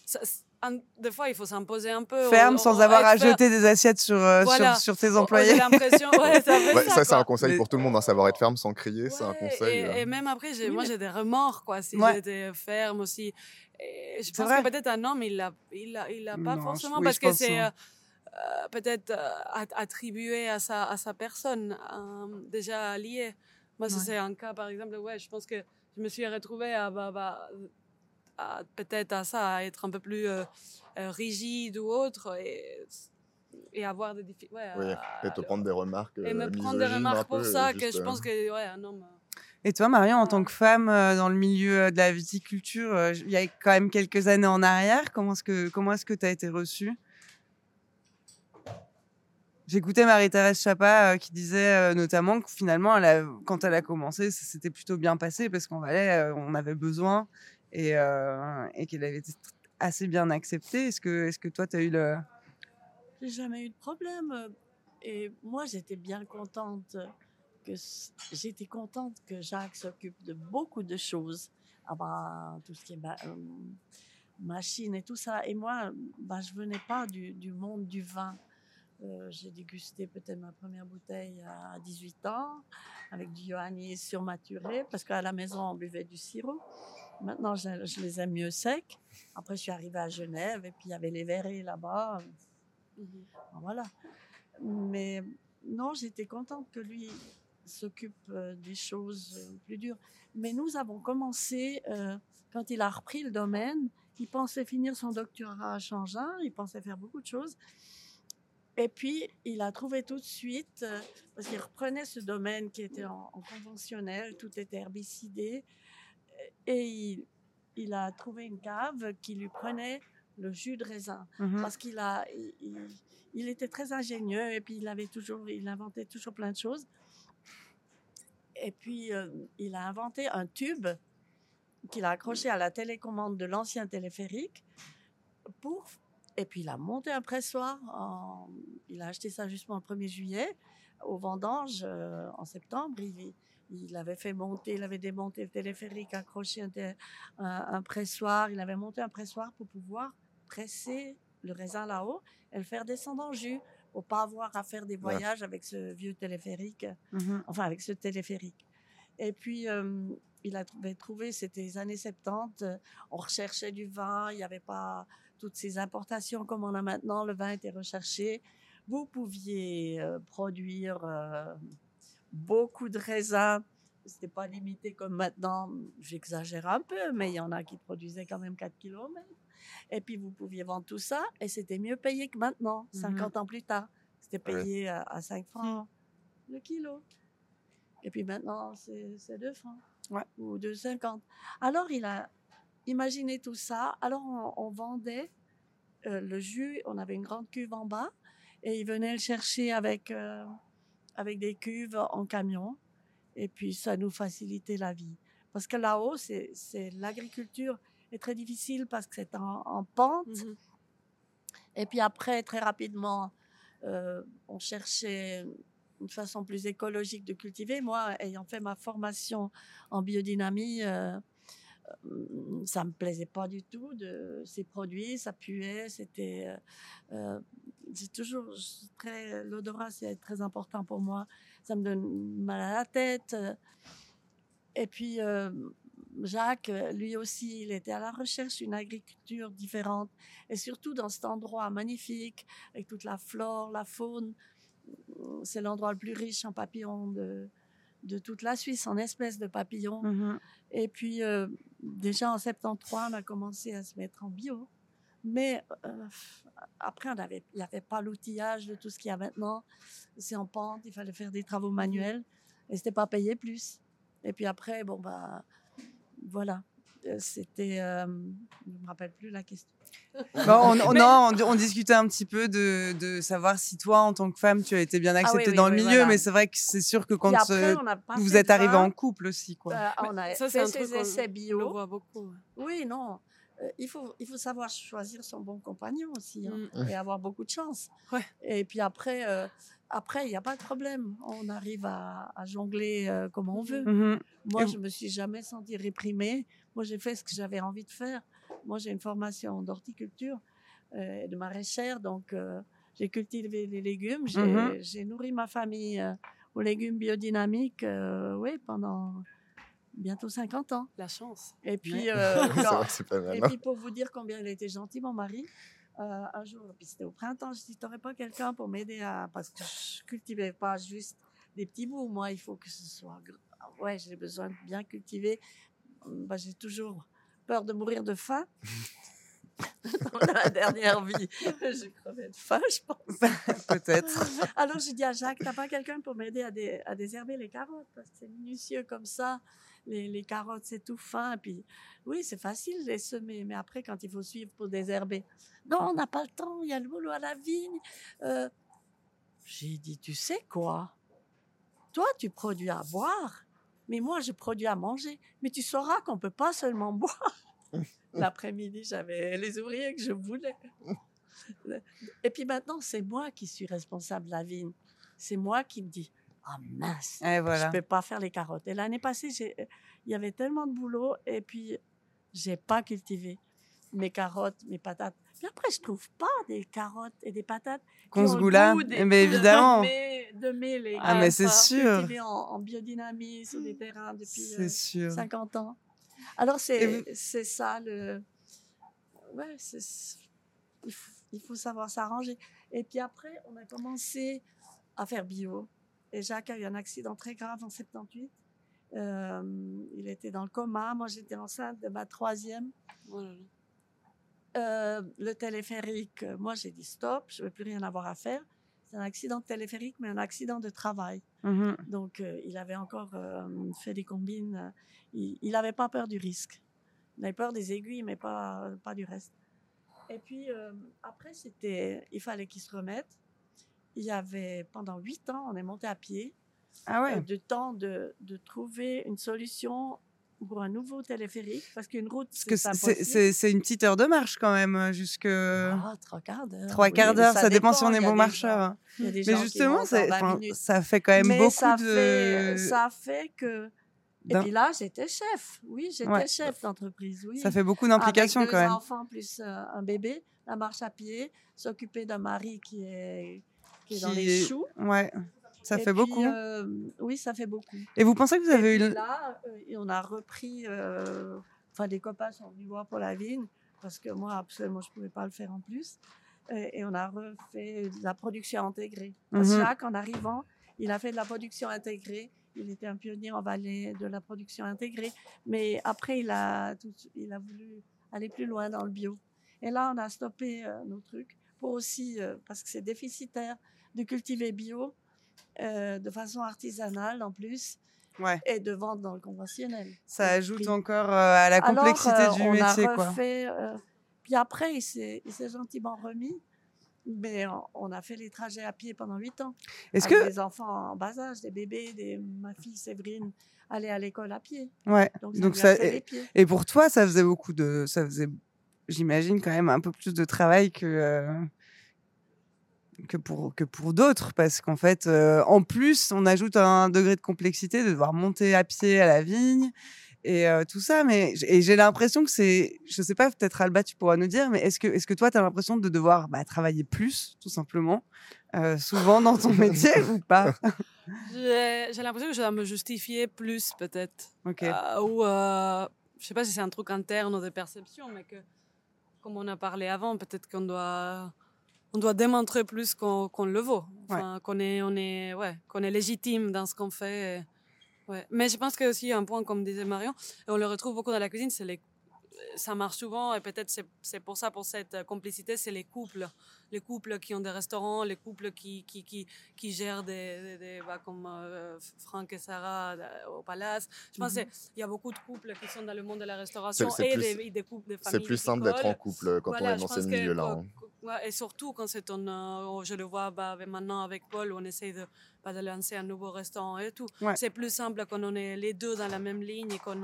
ça- c- un- des fois il faut s'imposer un peu. ferme sans avoir à jeter des assiettes sur, euh, Voilà. sur, sur tes employés. J'ai l'impression, ouais, ça fait Ouais, ça, ça, c'est un conseil Mais- pour tout le monde, hein, savoir être ferme sans crier, c'est un conseil. Et, euh. et même après, Oui, moi, mais- j'ai des remords, quoi, si Ouais. j'étais ferme aussi. Et je C'est pense vrai. que peut-être un homme, il l'a, il l'a, il l'a pas Non, je- forcément oui, parce que c'est hein. Peut-être euh, at- attribué à sa, à sa personne, euh, déjà lié. Moi, ça, Ouais. c'est un cas, par exemple, ouais, je pense que je me suis retrouvée à, bah, bah, à- peut-être à ça, à être un peu plus euh, euh, rigide ou autre et, et avoir des difficultés. Ouais, Oui, et te prendre des remarques. et me euh, prendre des remarques pour peu, ça, juste, que je euh, pense que, ouais, un homme. euh, Et toi, Marion, en tant que femme euh, dans le milieu euh, de la viticulture, euh, il y a quand même quelques années en arrière, comment est-ce que comment est-ce que tu as été reçue? J'écoutais Marie-Thérèse Chapa euh, qui disait euh, notamment que finalement, quand elle a commencé, ça s'était plutôt bien passé parce Valais, euh, on avait besoin et, qu'elle avait été assez bien acceptée. Est-ce que, est que toi, tu as eu le... J'ai jamais eu de problème. Et moi, j'étais bien contente que j'étais contente que Jacques s'occupe de beaucoup de choses. Ah bah, tout ce qui est ma- machine et tout ça. Et moi, bah, je venais pas du monde du vin. Euh, j'ai dégusté peut-être ma première bouteille à 18 ans avec du Johannis surmaturé parce qu'à la maison on buvait du sirop. Maintenant je, je les aime mieux secs. Après je suis arrivée à Genève et puis il y avait les verrés là-bas. mhm. Voilà. Mais non, j'étais contente que lui s'occupe euh, des choses euh, plus dures. Mais nous avons commencé, euh, quand il a repris le domaine, il pensait finir son doctorat à Changin, il pensait faire beaucoup de choses. Et puis, il a trouvé tout de suite, euh, parce qu'il reprenait ce domaine qui était en, en conventionnel, tout était herbicidé, et il, il a trouvé une cave qui lui prenait le jus de raisin Mhm. parce qu'il a, il, il- il était très ingénieux et puis il avait toujours, il inventait toujours plein de choses. Et puis euh, il a inventé un tube qu'il a accroché à la télécommande de l'ancien téléphérique pour. Et puis il a monté un pressoir. en- il a acheté ça justement le 1er juillet au vendange euh, en septembre. Il, il avait fait monter, il avait démonté le téléphérique, accroché un, té- un- un pressoir. Il avait monté un pressoir pour pouvoir presser le raisin là-haut et le faire descendre en jus pour pas avoir à faire des voyages avec ce vieux téléphérique, Mhm. enfin avec ce téléphérique. Et puis, euh, il a trouvé, c'était les années 70, euh, on recherchait du vin, il n'y avait pas toutes ces importations comme on a maintenant, le vin était recherché. Vous pouviez euh, produire euh, beaucoup de raisins, c'était pas limité comme maintenant, j'exagère un peu, mais il y en a qui produisaient quand même 4 km. Et puis vous pouviez vendre tout ça et c'était mieux payé que maintenant, Mhm. 50 ans plus tard. C'était Ouais. payé à, à 5 francs le kilo. Et puis maintenant, c'est c'est 2 francs Ouais. ou 2,50. Alors il a imaginé tout ça. Alors on, on vendait euh, le jus, on avait une grande cuve en bas et il venait le chercher avec, euh, avec des cuves en camion. Et puis ça nous facilitait la vie. Parce que là-haut, c'est l'agriculture est très difficile parce que c'est en, en pente. Mhm. Et puis après, très rapidement, euh, on cherchait une façon plus écologique de cultiver. Moi, ayant fait ma formation en biodynamie, euh, ça me plaisait pas du tout de ces produits, ça puait, c'était, euh, euh, j'ai toujours très, l'odorat c'est très important pour moi, ça me donne mal à la tête. Et puis euh, Jacques, lui aussi, il était à la recherche d'une agriculture différente, et surtout dans cet endroit magnifique avec toute la flore, la faune. C'est l'endroit le plus riche en papillons de, de toute la Suisse, en espèces de papillons. Mhm. Et puis, euh, déjà en 73, on a commencé à se mettre en bio. Mais euh, après, on avait- il n'y avait pas l'outillage de tout ce qu'il y a maintenant. C'est en pente, il fallait faire des travaux manuels et c'était pas payé plus. Et puis après, bon, bah, voilà. C'était. euh, je ne me rappelle plus la question. Bon, on, on- non, on, on discutait un petit peu de, de savoir si toi, en tant que femme, tu as été bien acceptée Ah oui, dans le oui, milieu, voilà. mais c'est vrai que c'est sûr que quand après, euh, on vous êtes de arrivé vin. en couple aussi, quoi. Euh, on a Ça, c'est fait un truc essais le bio. voit beaucoup. Oui, non. Euh, il, faut, il faut savoir choisir son bon compagnon aussi hein, Mm. et avoir beaucoup de chance. Ouais. Et puis après, euh, après il n'y a pas de problème. On arrive à, à jongler euh, comme on veut. Mhm. Moi, Et je me suis jamais sentie réprimée. Moi, j'ai fait ce que j'avais envie de faire. Moi, j'ai une formation d'horticulture euh, et de maraîchère, donc euh, j'ai cultivé les légumes. J'ai Mhm. j'ai nourri ma famille euh, aux légumes biodynamiques, euh, oui, pendant bientôt 50 ans. La chance. Et puis, euh, quand- pas mal. et hein. puis pour vous dire combien il était gentil, mon mari, euh, un jour, puis c'était au printemps, je dis, t'aurais pas quelqu'un pour m'aider à... Parce que je cultivais pas juste des petits bouts, moi, il faut que ce soit... Ouais, j'ai besoin de bien cultiver. Bah, j'ai toujours peur de mourir de faim. Dans la dernière vie, j'ai crevé de faim, je pense. Peut-être. Alors j'ai dit à Jacques, t'as pas quelqu'un pour m'aider à, dé- à désherber les carottes? Parce que c'est minutieux comme ça. Les, les carottes c'est tout fin. Et puis oui, c'est facile de les semer, mais après quand il faut suivre pour désherber, non, on n'a pas le temps. Il y a le boulot à la vigne. Euh, j'ai dit, tu sais quoi? Toi, tu produis à boire, mais moi je produis à manger. Mais tu sauras qu'on peut pas seulement boire. L'après-midi, j'avais les ouvriers que je voulais. Et puis maintenant, c'est moi qui suis responsable de la vigne. C'est moi qui me dis, ah mince, Et voilà. je peux pas faire les carottes. Et l'année passée, il y avait tellement de boulot et puis j'ai pas cultivé mes carottes, mes patates. Après, je trouve pas des carottes et des patates qui Qu'on des- Eh ben, évidemment. de mes légumes. Ah, mais c'est sûr. en, en biodynamie sur des terrains depuis C'est euh, sûr. 50 ans. Alors, c'est vous- c'est ça le. Ouais, c'est- il, faut, il faut savoir s'arranger. Et puis après, on a commencé à faire bio. Et Jacques a eu un accident très grave en 78. Euh, il était dans le coma. Moi, j'étais enceinte de ma troisième. Oh là là. Euh, le téléphérique, euh, moi, j'ai dit stop, je ne veux plus rien avoir à faire. C'est un accident de téléphérique, mais un accident de travail. Mhm. Donc, euh, il avait encore euh, fait des combines. il n'avait pas peur du risque. Il avait peur des aiguilles, mais pas, pas du reste. Et puis, après, c'était, il fallait qu'il se remette. Il y avait, pendant huit ans, on est monté à pied. Ah ouais. de temps de, de trouver une solution pour un nouveau téléphérique, parce qu'une route, Parce que c'est c'est- une petite heure de marche quand même, euh, jusque Ah, trois quarts d'heure. trois oui, quarts d'heure. Ça, dépend si on est bon marcheur. gens- hein. Mais justement, montent en c'est- 20 enfin, minutes. ça fait quand même Mais beaucoup ça de. Fait, ça fait que. Et d'un- puis là, j'étais chef. Oui, j'étais Ouais. chef d'entreprise. Oui. Ça fait beaucoup d'implications Avec quand deux même. enfants plus euh, un bébé, la marche à pied, s'occuper d'un mari qui est, qui est dans les choux. Ouais, ça Et fait puis, beaucoup. euh, oui, ça fait beaucoup. Et vous pensez que vous avez Et eu puis là, on a repris. Enfin, des copains sont venus voir pour la vigne parce que moi, absolument, je ne pouvais pas le faire en plus. Et, et on a refait de la production intégrée. Parce que Mhm. Jacques, en arrivant, il a fait de la production intégrée. Il était un pionnier en Valais de la production intégrée. Mais après, il a, tout, il a voulu aller plus loin dans le bio. Et là, on a stoppé euh, nos trucs pour aussi, euh, parce que c'est déficitaire de cultiver bio euh, de façon artisanale en plus Ouais, et de vendre dans le conventionnel. ça ajoute prix. encore euh, à la complexité euh, du on métier, a quoi. refait, euh, puis après, il s'est gentiment remis, mais on, a fait les trajets à pied pendant huit ans. Est-ce que, des enfants en bas âge, des bébés, des, ma fille Séverine allait à l'école à pied. ouais, Donc, ça donc et, pour toi, ça faisait beaucoup de, ça faisait, j'imagine quand même un peu plus de travail que, euh, que pour, que pour d'autres, parce qu'en fait, euh, en plus, on ajoute un degré de complexité de devoir monter à pied à la vigne et euh, tout ça. Mais et j'ai l'impression que c'est, je sais pas, peut-être Alba, tu pourras nous dire, mais est-ce que, est-ce que toi, tu as l'impression de devoir bah, travailler plus, tout simplement, euh, souvent dans ton métier ou pas? J'ai l'impression que je dois me justifier plus, peut-être. Ok. Ou, je sais pas si c'est un truc interne de perception, mais que, comme on a parlé avant, peut-être qu'on doit, on doit démontrer plus qu'on le vaut. Enfin, qu'on est, on est, ouais, qu'on est légitime dans ce qu'on fait. et- ouais. Mais je pense qu'il y a aussi un point, comme disait Marion, et on le retrouve beaucoup dans la cuisine, c'est les ça marche souvent et peut-être c'est pour ça, pour cette euh, complicité, c'est les couples. Les couples qui ont des restaurants, les couples qui, qui, qui, qui gèrent des, des, des- bah, comme euh, Franck et Sarah euh, au Palace. Je pense Mhm. qu'il y a beaucoup de couples qui sont dans le monde de la restauration c'est et plus- des, des couples de familles C'est plus simple d'être en couple quand Voilà, on est dans milieux-là. quand- hein. ouais, et surtout quand c'est un, euh, je le vois bah, maintenant avec Paul, on essaye de, bah, de lancer un nouveau restaurant et tout. Ouais. C'est plus simple quand on est les deux dans la même ligne et qu'on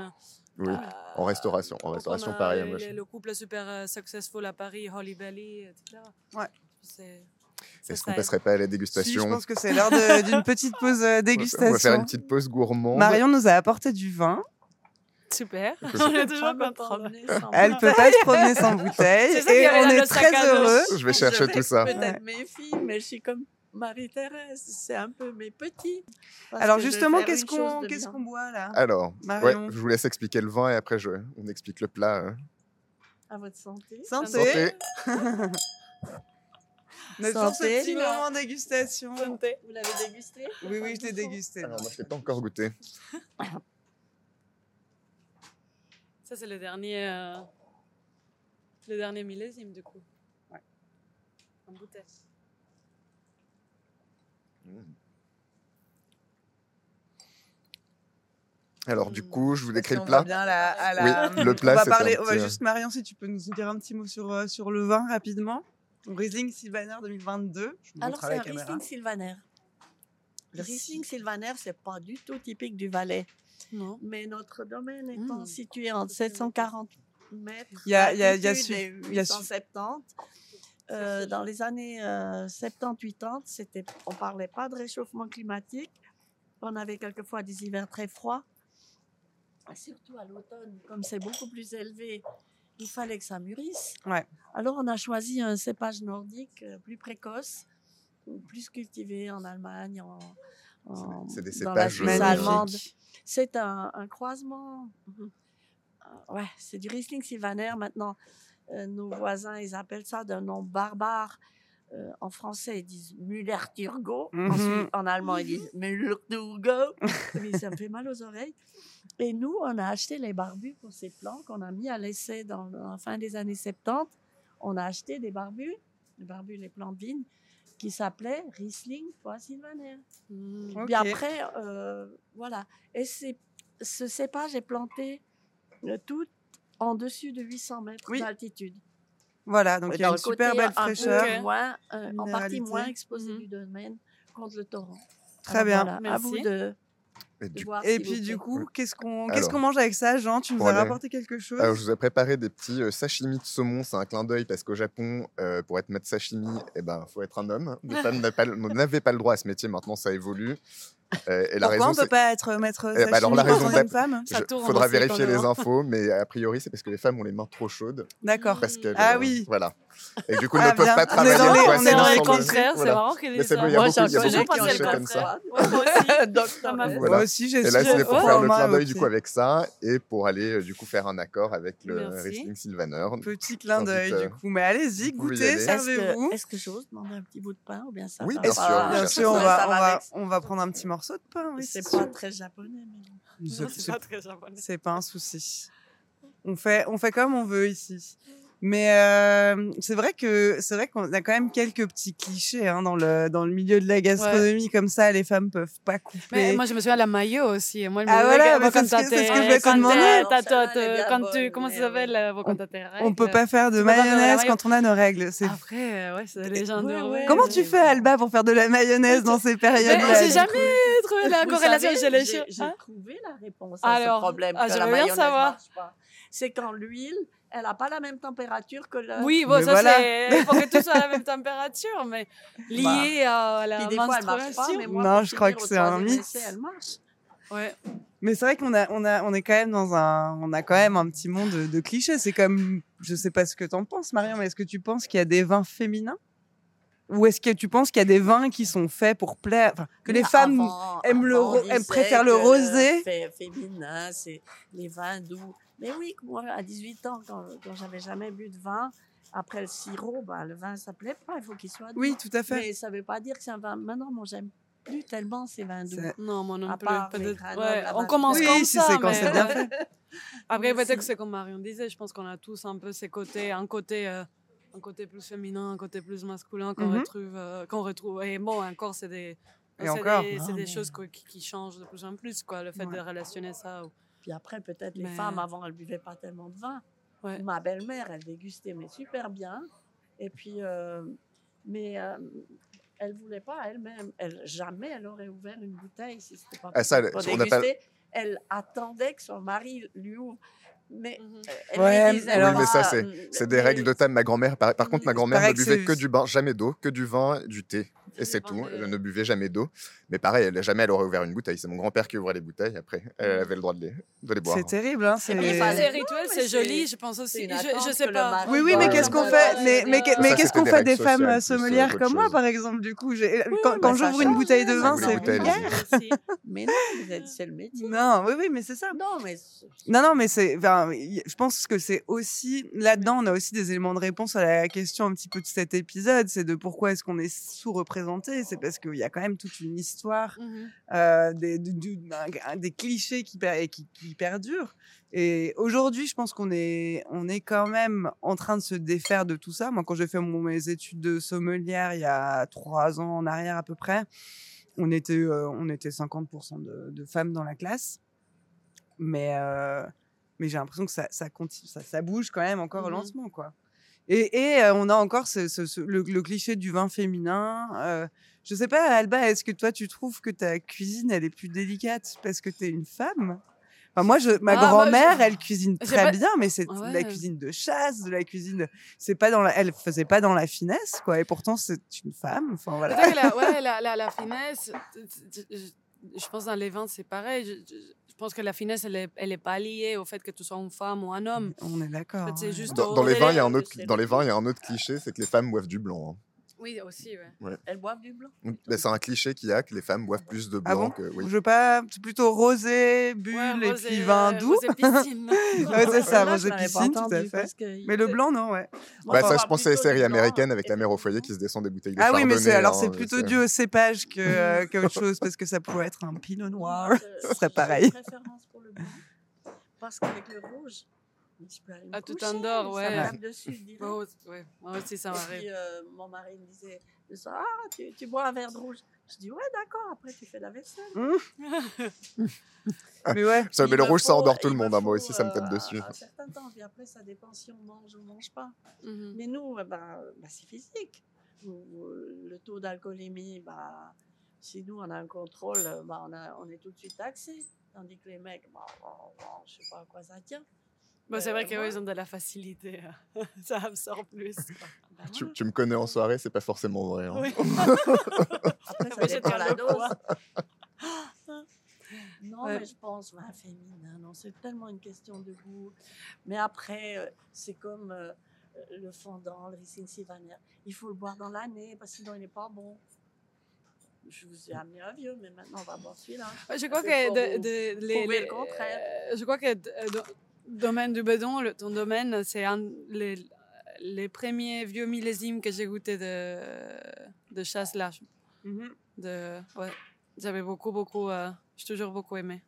Oui, euh, en restauration. En restauration, euh, pareil. le- le, le couple super euh, successful à Paris, Holly Belly, etc. Ouais. Est-ce qu'on passerait pas à la Si, dégustation je pense que c'est l'heure d'une petite pause euh, On va- dégustation. On va faire une petite pause gourmande. Marion nous a apporté du vin. Super. On peux est toujours Pas me contents. promener sans Elle peut pas se promener sans bouteille et on est très heureux. Je vais chercher Je tout ça. Peut-être Ouais. mes filles, mais je suis comme Marie-Thérèse, c'est un peu mes petits. Alors justement, qu'est-ce qu'on qu'est-ce qu'on boit là? Alors, ouais, je vous laisse expliquer le vin et après je, on explique le plat. hein. À votre santé. Santé. Santé. On est sur ce Santé. petit moment dégustation. Santé. Vous l'avez dégusté? Oui, oui, je l'ai dégusté. Alors, moi, je l'ai pas encore goûté. Ça, c'est le dernier, euh, le dernier millésime, du coup. Ouais. En bouteille. Alors, du Mm. coup, je vous décris le plat. bien à la, à la- Oui, le plat, on va c'est parler. un On va petit, euh, juste Marion, si tu peux nous dire un petit mot sur euh, sur le vin rapidement. Riesling Sylvaner 2022. Je vous Alors, c'est un. Riesling Sylvaner. Le Riesling Sylvaner, c'est pas du tout typique du Valais. Non. Mais notre domaine étant Mm. situé entre 740 mètres Il y a- il y a- il y a d'altitude su- et il y a su- 870, euh, dans les années euh, 70-80, c'était, on parlait pas de réchauffement climatique. On avait quelquefois des hivers très froids. Et Surtout à l'automne, comme c'est beaucoup plus élevé, il fallait que ça mûrisse. Ouais. Alors on a choisi un cépage nordique euh, plus précoce, plus cultivé en Allemagne, en, en- C'est des dans la cépages Suisse euh, allemande. Magnifique. C'est un, un croisement. euh, Ouais, c'est du Riesling Sylvaner. Maintenant, euh, nos voisins, ils appellent ça d'un nom barbare. Euh, en français, ils disent Müller-Turgo. En, Mhm. Suisse- en allemand, ils disent Müller-Turgo. Mais ça me fait mal aux oreilles. Et nous, on a acheté les barbus pour ces plants qu'on a mis à l'essai dans, la fin des années 70. On a acheté des barbus, les barbus, les plants de vigne, qui s'appelaient Riesling fois Sylvaner. Mm. Ok. Puis après, euh, voilà. Et ce cépage est planté euh, tout en dessus de 800 mètres Oui. d'altitude. Voilà, donc il y a une super belle un peu fraîcheur. moins, euh, en partie moins exposé Mhm. du domaine contre le torrent. Très Alors bien. voilà, à Merci. vous de, Et du- Et puis du coup, qu'est-ce qu'on Alors. qu'est-ce qu'on mange avec ça, Jean? Tu nous as rapporté quelque chose? Alors, je vous ai préparé des petits euh, sashimi de saumon. C'est un clin d'œil parce qu'au Japon, euh, pour être maître sashimi, il ben, faut être un homme. Les femmes n'avaient pas le droit à ce métier. Maintenant, ça évolue. Euh, et la Pourquoi raison, on peut c'est- pas être maître ben, sashimi alors, la quand raison on est d'ap- une femme? Ça Je- tourne faudra vérifier les infos, mais a priori, c'est parce que les femmes ont les mains trop chaudes. D'accord. Parce qu'elles, Ah euh, oui. Voilà. Et du coup, Ah, ne peuvent pas On est travailler dans les- on est dans les sans Au le- contraire, c'est marrant qu'il dise c'est ça. bon, il y a Moi, y de clichés le comme ça. moi aussi. J'ai Et là, c'était pour au faire le clin d'œil du coup avec ça et pour aller euh, du coup faire un accord avec le Merci. Riesling Sylvaner. Petit clin d'œil euh, du coup. Mais allez-y, y goûtez, servez-vous. que, est-ce que j'ose demander un petit bout de pain ou bien ça Oui, bien sûr, Bien bien sûr, Ça on va prendre un petit morceau de pain. Oui, C'est pas très japonais, mais C'est- Non, C'est c'est- pas très japonais. C'est pas un souci. On fait, on fait comme on veut ici. Mais euh, c'est vrai que c'est vrai qu'on a quand même quelques petits clichés hein, dans le dans le milieu de la gastronomie comme ça. Les femmes peuvent pas couper. Mais moi, je me souviens de la maillot aussi. Moi, Ah, voilà, c'est ce que- ce je voulais te quand demander. Quand tu, comment ça s'appelle, euh, tes on règles. peut pas faire de mayonnaise mayo? quand on a nos règles. C'est Après, ouais, c'est ouais. Comment tu fais, Alba, pour faire de la mayonnaise dans ces périodes-là J'ai jamais trouvé la Vous corrélation savez, chez les j'ai- hein? trouvé la réponse à Alors, ce problème ah, que la j'aimerais bien mayonnaise savoir. marche pas. C'est quand l'huile, elle n'a pas la même température que le... Oui, bon, Mais ça voilà. c'est. Il faut que tout soit à la même température, mais lié à la Puis des fois, elle marche pas, menstruation. mais moi, Non, je crois que c'est un mythe. elle marche. Ouais. Mais c'est vrai qu'on a, on a, on est quand même dans un, on a quand même un petit monde de, de clichés. C'est comme, je sais pas ce que t'en penses, Marion, mais est-ce que tu penses qu'il y a des vins féminins? Ou est-ce que tu penses qu'il y a des vins qui sont faits pour plaire, enfin, que les Mais femmes avant- aiment le ro- préfèrent le que rosé. fé- féminin, c'est les vins doux. Mais oui, moi, à 18 ans, quand, quand j'avais jamais bu de vin, après le sirop, bah, le vin, ça plaît pas, il faut qu'il soit doux. Oui, tout à fait. Mais ça veut pas dire que c'est un vin. Maintenant, moi, j'aime plus tellement ces vins doux. C'est- Non, moi non À plus. part les Grenoble, ouais, on commence Oui, comme si ça. c'est quand mais- c'est bien fait. Après, peut-être que c'est comme Marion disait, je pense qu'on a tous un peu ces côtés, un côté, euh, un côté plus féminin, un côté plus masculin qu'on Mhm. retrouve, euh, qu'on retrouve. Et bon, encore, c'est des, c'est des, c'est Ah, des mais- choses quoi, qui, qui changent de plus en plus, quoi. Le fait Ouais. de relationner ça. au- Puis après, peut-être les femmes, avant, elles buvaient pas tellement de vin. Ouais. Ma belle-mère, elle dégustait, mais super bien. Et puis, euh, mais euh, elle voulait pas elle-même. Elle, jamais elle aurait ouvert une bouteille si c'était pas Ah, ça, pour déguster. Elle attendait que son mari lui ouvre. Mais Mhm. euh, elle Ouais, lui disait alors- Oui, mais ça, pas, c'est- C'est des mais- règles de table. Ma grand-mère, par, par contre, ma grand-mère ne buvait que du bain, jamais d'eau, que du vin, du thé. Et c'est tout. des- Elle ne buvait jamais d'eau. Mais pareil, elle, jamais elle aurait ouvert une bouteille. C'est mon grand-père qui ouvrait les bouteilles. Après, elle avait le droit de les, de les boire. C'est terrible, hein. C'est... puis, il C'est fallait- rituel, c'est joli, je pense aussi. Je, je sais pas. Oui, oui, mais qu'est-ce qu'on fait? Mais, qu'est-ce qu'on des fait des femmes euh, euh, sommelières comme moi, par exemple Du coup, quand, j'ouvre une bouteille de vin, c'est vulgaire. Mais non, vous êtes- c'est le métier. Non, oui, oui, mais c'est ça. Non, mais Non, non, mais c'est. je pense que c'est aussi là-dedans, on a aussi des éléments de réponse à la question un petit peu de cet épisode. C'est de pourquoi est-ce qu'on est sous-représenté. C'est parce qu'il y a quand même toute une histoire, Mhm. euh, des, du- du- d'un- des clichés qui, qui, qui perdurent. Et aujourd'hui, je pense qu'on est, on est quand même en train de se défaire de tout ça. Moi, quand j'ai fait mon, mes études de sommelière il y a trois ans en arrière à peu près, on était, euh, on était 50% de, de femmes dans la classe. Mais, euh, mais j'ai l'impression que ça, ça, continue, ça, ça bouge quand même encore au Mhm. lancement. Quoi. Et, et euh, on a encore ce, ce- ce- le, le cliché du vin féminin. Euh, je sais pas, Alba, est-ce que toi, tu trouves que ta cuisine, elle est plus délicate parce que tu es une femme? Enfin, moi, je, ma Ah, bah, grand-mère, je- elle cuisine très pas- bien, mais c'est de la cuisine de chasse, de la cuisine. C'est pas dans la, elle faisait pas dans la finesse, quoi. Et pourtant, c'est une femme. Enfin voilà. La, ouais, la, la, la finesse, je, pense dans les vins, c'est pareil. Je, je- je pense que la finesse, elle est, elle est pas liée au fait que tu sois une femme ou un homme. On est d'accord. En fait, c'est ouais. juste Dans, au- dans les au vins, il y a délai. un autre, dans les vins, il y a un autre cliché, c'est que les femmes boivent du blanc. hein. Oui, aussi, ouais. elles boivent du blanc. Ben, C'est un cliché qu'il y a que les femmes boivent plus de Ah blanc bon que. Oui. Je veux pas, c'est plutôt rosé, bulle Ouais, et puis vin euh, doux. rosé piscine. Ouais, c'est ça, Là, rosé piscine, tout à fait. Mais le blanc, non, ouais. Bah, je ça, je pense c'est les séries américaines avec la mère au foyer qui se descend des bouteilles de Ah oui, mais c'est alors hein, c'est mais plutôt dû au cépage que euh, qu'à autre chose parce que ça pourrait être un pinot noir. Ce serait pareil. une préférence pour le blanc. Parce qu'avec le rouge, je peux aller me Ah, tout endort, ouais. Ça me dessus aussi, ouais, moi aussi, ça Et m'arrive. puis, euh, mon mari me disait le soir, ah, tu, tu bois un verre de rouge. Je dis, ouais, d'accord, après tu fais la vaisselle. Mais ouais. Ça, mais le rouge, ça endort tout le monde. hein, Moi aussi, ça me tape euh, dessus. Un certain temps, puis après, ça dépend si on mange ou on mange pas. Mhm. Mais nous, eh ben, bah, c'est physique. Le taux d'alcoolémie, bah, si nous, on a un contrôle, bah, on, a, on est tout de suite taxé. Tandis que les mecs, bah, bon, je sais pas à quoi ça tient. Bon, c'est vrai Euh, qu'eux, moi- ils ont de la facilité. euh, ça absorbe plus. Bah, Tu, me connais en soirée, c'est pas forcément vrai. hein. Oui. Après, ça j'ai dépend la dose. Non, Ouais. mais je pense vin féminin. Non, c'est tellement une question de goût. Mais après, euh, c'est comme euh, le fondant, le Riesling Sylvaner. Il faut le boire dans l'année, parce que sinon, il n'est pas bon. Je vous ai amené un vieux, mais maintenant, on va boire celui-là. Ouais, Je crois que de, de- les, le contraire. je crois que d- dans- domaine du bedon, le- ton domaine, c'est un les, les premiers vieux millésimes que j'ai goûté de de chasse là. De ouais, j'avais beaucoup beaucoup, euh, j'ai toujours beaucoup aimé.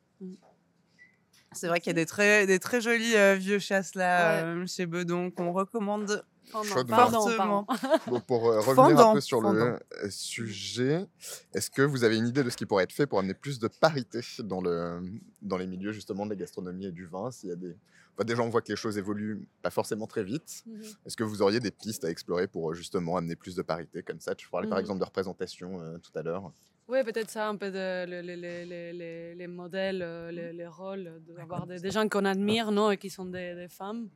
C'est vrai qu'il y a des très des très jolis euh, vieux chasses là Ouais. euh, chez Bedon qu'on recommande. Pardon, Chaudement. pardon, Fortement. pardon. Bon, pour euh, revenir Fondant, un peu sur fondant. le sujet, est-ce que vous avez une idée de ce qui pourrait être fait pour amener plus de parité dans, le, dans les milieux justement de la gastronomie et du vin? S'il y a des... enfin, déjà, on voit que les choses évoluent pas forcément très vite. Mhm. Est-ce que vous auriez des pistes à explorer pour euh, justement amener plus de parité comme ça? Tu parlais par Mhm. exemple de représentation euh, tout à l'heure. Oui, peut-être ça, un peu de, les, les, les, les, modèles, euh, les, rôles, d'avoir des, des, gens qu'on admire non, et qui sont des, des femmes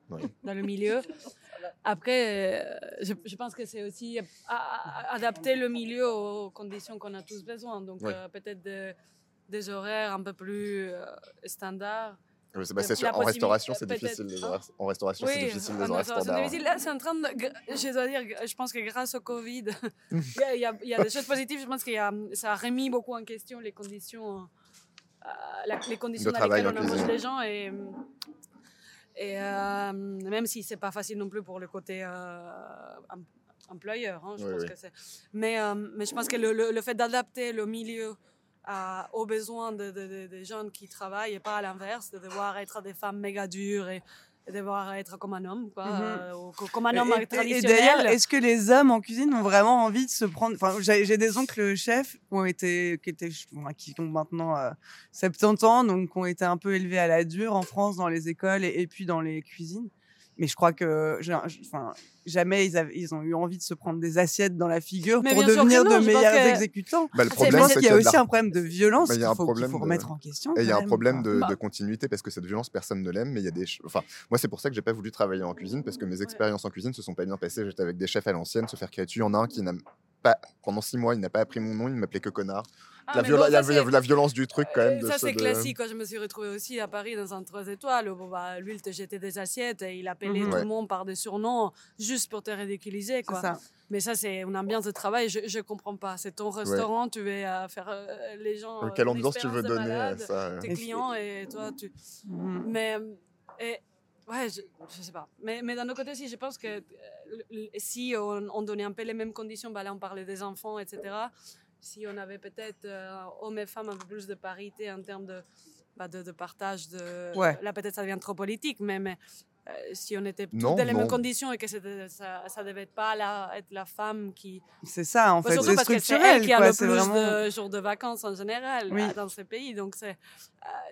dans le milieu. Après, euh, je, je, pense que c'est aussi adapter le milieu aux conditions qu'on a tous besoin. Donc, euh, peut-être des horaires un peu plus standards oui, c'est, bah, c'est sûr, en restauration, c'est difficile les horaires. En restauration, c'est difficile les horaires standards. Là, c'est en train de. Je dois dire, je pense que grâce au Covid, il, y a, il, y a, des choses positives. Je pense que ça a remis beaucoup en question les conditions, euh, les conditions dans lesquelles on embauche les gens. Et, et euh, même si c'est pas facile non plus pour le côté euh, employeur, hein, je pense que c'est. Mais, euh, mais je pense que le, le, le fait d'adapter le milieu aux besoins des de, de, jeunes qui travaillent et pas à l'inverse, de devoir être des femmes méga dures et, de devoir être comme un homme, quoi, mhm. euh, comme un homme traditionnel. Et d'ailleurs, est-ce que les hommes en cuisine ont vraiment envie de se prendre Enfin, j'ai des oncles chefs qui ont été, qui étaient, qui ont maintenant 70 euh, ans, donc qui ont été un peu élevés à la dure en France dans les écoles et puis dans les cuisines mais je crois que enfin, jamais ils, ils, ont eu envie de se prendre des assiettes dans la figure pour devenir de meilleurs exécutants. Bah, le problème, c'est qu'il y a aussi un problème de violence qu'il faut, faut, remettre en question. Et il y a un problème de, de, continuité parce que cette violence, personne ne l'aime. Mais il y a des, enfin, moi, c'est pour ça que j'ai pas voulu travailler en cuisine parce que mes expériences en cuisine se sont pas bien passées. J'étais avec des chefs à l'ancienne, se faire créer dessus. Il y en a un qui n'a pas, pendant six mois, il n'a pas appris mon nom, il m'appelait que connard. Ah, la, la, violence du truc quand même. ça c'est classique. Quand je me suis retrouvée aussi à Paris dans un 3 étoiles, bon, bah, lui il te jetait des assiettes et il appelait mhm. tout le monde par des surnoms juste pour te ridiculiser. Quoi. Ça. Mais ça c'est une ambiance de travail, je ne comprends pas. C'est ton restaurant, tu veux faire euh, les gens. Euh, quelle ambiance tu veux donner ça Tes clients et toi tu. Mhm. Mais. Et, Ouais, je, je sais pas. Mais, mais d'un autre côté aussi, je pense que euh, si on, on, donnait un peu les mêmes conditions, bah là on parlait des enfants, etc si on avait peut-être euh, hommes et femmes un peu plus de parité en termes de, bah, de, partage de... Là, peut-être ça devient trop politique, mais, mais euh, si on était toutes dans les mêmes conditions et que ça ne devait pas la, être la femme qui... C'est ça, en bah, fait, c'est structurel. qui a le plus vraiment... de jours de vacances en général dans ces pays. Donc, c'est,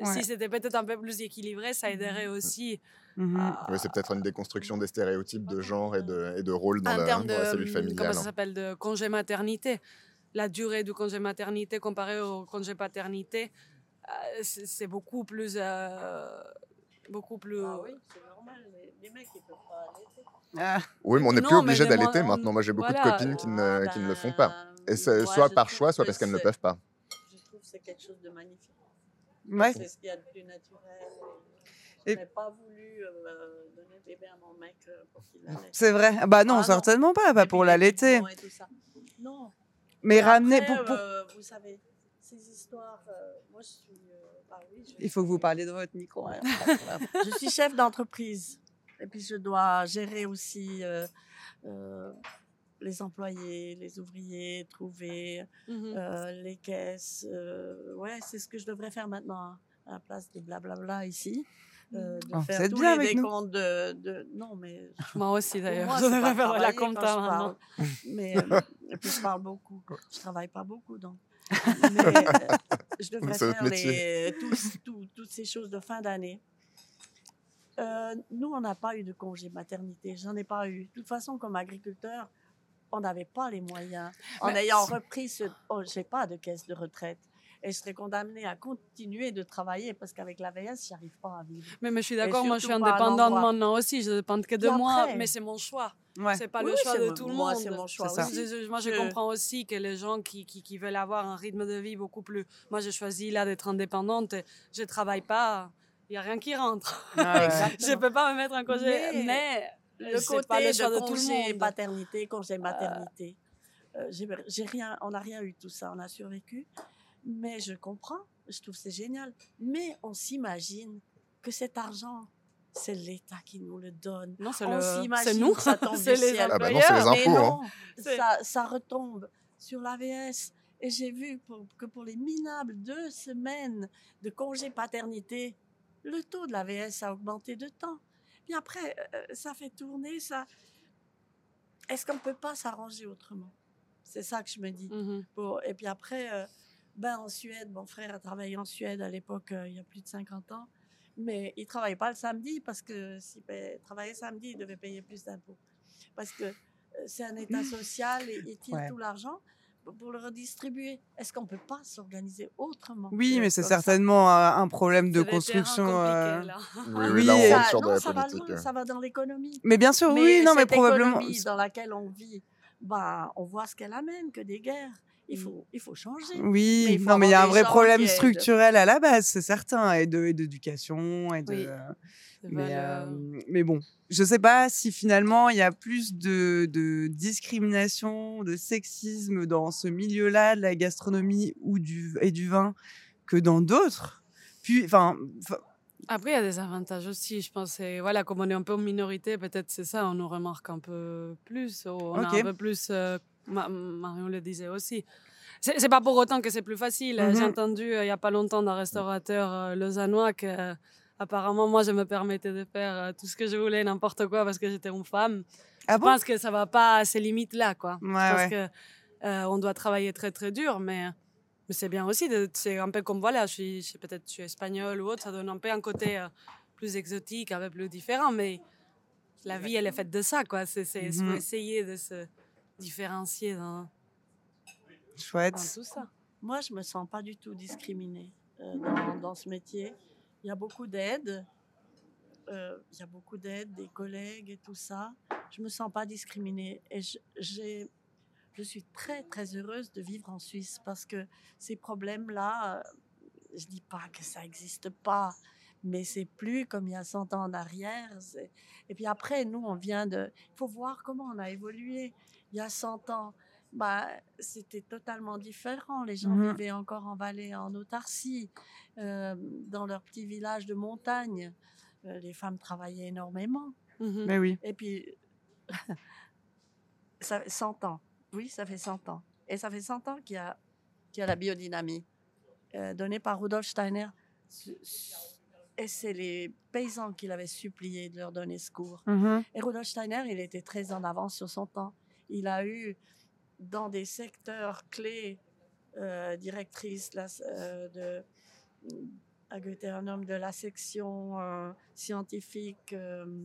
euh, si c'était peut-être un peu plus équilibré, ça aiderait aussi... Mm-hmm. c'est peut-être une déconstruction des stéréotypes de genre et de, et de rôle dans, la, dans la, cellule familiale. Comment ça s'appelle De congé maternité la durée du congé maternité comparée au congé paternité, euh, c'est beaucoup plus. Euh, beaucoup plus. Ah oui, c'est normal. Les, mecs, ils peuvent pas allaiter. Ah. Oui, mais on n'est plus obligé d'allaiter maintenant. Moi, j'ai beaucoup de copines qui ne, qui ne, le font pas. Et soit par choix, soit parce qu'elles ne peuvent pas. Je trouve que c'est quelque chose de magnifique. Ouais. C'est ce qu'il y a de plus naturel. Je n'ai pas voulu euh, donner bébé à mon mec pour qu'il l'allaite. C'est vrai. Bah non, ah, certainement pas. Pas pour l'allaiter. Non, mais ramener. Pour, euh, vous savez, ces histoires. Euh, moi, je suis. Euh, bah Il faut que vous parliez de votre micro. Hein. je suis chef d'entreprise. Et puis, je dois gérer aussi les employés, les ouvriers, trouver mmh les caisses. ouais, c'est ce que je devrais faire maintenant hein, à la place de blablabla ici. Euh, de oh, faire tous bien les décomptes de, de, Non, mais... Moi aussi, d'ailleurs. Je devrais faire la compta maintenant. Mais euh, et puis, je parle beaucoup. Je travaille pas beaucoup, donc. Mais euh, je devrais faire les, tous, tout, toutes ces choses de fin d'année. Euh, nous, on n'a pas eu de congé maternité. J'en ai pas eu. De toute façon, comme agriculteur, on n'avait pas les moyens. En ayant repris ce... Oh, j'ai pas de caisse de retraite et je serais condamnée à continuer de travailler parce qu'avec la VS, j'arrive pas à vivre. Mais, mais je suis d'accord, moi je suis indépendante maintenant aussi, je ne dépends que de moi, mais c'est mon choix. Ouais. C'est pas le choix de tout le monde. c'est mon choix. moi, je, comprends aussi que les gens qui, qui, qui, veulent avoir un rythme de vie beaucoup plus. Moi, j'ai choisi là d'être indépendante. Je travaille pas. Il y a rien qui rentre. Ah je peux pas me mettre en congé. Mais, le côté pas le choix de, de, tout le monde. paternité, congé euh. maternité. Euh, j'ai rien. On n'a rien eu tout ça. On a survécu. Mais je comprends, je trouve c'est génial. Mais on s'imagine que cet argent, c'est l'État qui nous le donne. Non, c'est nous. ça tombe c'est les ah non, c'est les impôts. Hein. ça, ça, retombe sur l'AVS. Et j'ai vu que pour les minables deux semaines de congé paternité, le taux de l'AVS a augmenté de temps. Puis après, euh, ça fait tourner ça. Est-ce qu'on ne peut pas s'arranger autrement? C'est ça que je me dis. Mm-hmm. pour, et puis après, euh, ben, en Suède, mon frère a travaillé en Suède à l'époque, euh, il y a plus de 50 ans. Mais il ne travaillait pas le samedi parce que s'il travaillait samedi, il devait payer plus d'impôts. Parce que euh, c'est un État social et il tire tout l'argent. pour le redistribuer. Est-ce qu'on ne peut pas s'organiser autrement Oui, mais c'est certainement un problème de construction. euh, là. Oui, oui, Oui, là, on Ça- sur de non, la ça va politique. loin, ça va dans l'économie. Mais bien sûr, oui, non, mais probablement. dans laquelle on vit, bah, on voit ce qu'elle amène, que des guerres. Il faut, il faut changer. Mais Oui, il faut non, mais il y a un vrai problème aident. structurel à la base, c'est certain, et de- et d'éducation, et de. Oui. Mais, euh, mais bon, je sais pas si finalement il y a plus de, de discrimination, de sexisme dans ce milieu-là de la gastronomie ou du, et du vin que dans d'autres. Puis, enfin, Après, il y a des avantages aussi. Je pense, et voilà, comme on est un peu en minorité, peut-être c'est ça, on nous remarque un peu plus. On a un peu plus. euh, Ma- Marion le disait aussi. C'est pas pour autant que c'est plus facile. Mhm. J'ai entendu euh, il y a pas longtemps d'un restaurateur euh, lausannois que, euh, apparemment, moi, je me permettais de faire tout ce que je voulais, n'importe quoi, parce que j'étais une femme. ah je bon? pense que ça va pas à ces limites-là, quoi. Ouais, je pense ouais. que euh, on doit travailler très très dur, mais, mais c'est bien aussi. C'est un peu comme voilà, je suis, peut-être je suis espagnole ou autre, ça donne un peu un côté euh, plus exotique, un peu plus différent, mais la vie elle est faite de ça, quoi. C'est Mhm. essayer de se différencier dans, Chouette. dans tout ça. Moi, je me sens pas du tout discriminée euh, dans, dans ce métier. Il y a beaucoup d'aide. euh, il y a beaucoup d'aide, des collègues et tout ça. Je me sens pas discriminée. Et je, j'ai- je suis très, très heureuse de vivre en Suisse parce que ces problèmes-là, euh, je dis pas que ça n'existe pas, mais c'est plus comme il y a 100 ans en arrière. Et puis après, nous, on vient de... Il faut voir comment on a évolué. Il y a 100 ans, bah, c'était totalement différent. Les gens Mhm. vivaient encore en vallée, en autarcie, euh, dans leur petit village de montagne. Euh, les femmes travaillaient énormément. Mhm. Mais oui. Et puis, ça fait 100 ans. Oui, ça fait 100 ans. Et ça fait 100 ans qu'il y a, qu'il y a la biodynamie euh, donnée par Rudolf Steiner. Et c'est les paysans qui l'avaient supplié de leur donner ce cours. Mhm. Et Rudolf Steiner, il était très en avance sur son temps. Il a eu, dans des secteurs clés, euh, directrice la- euh, de, à de la section euh, scientifique, euh,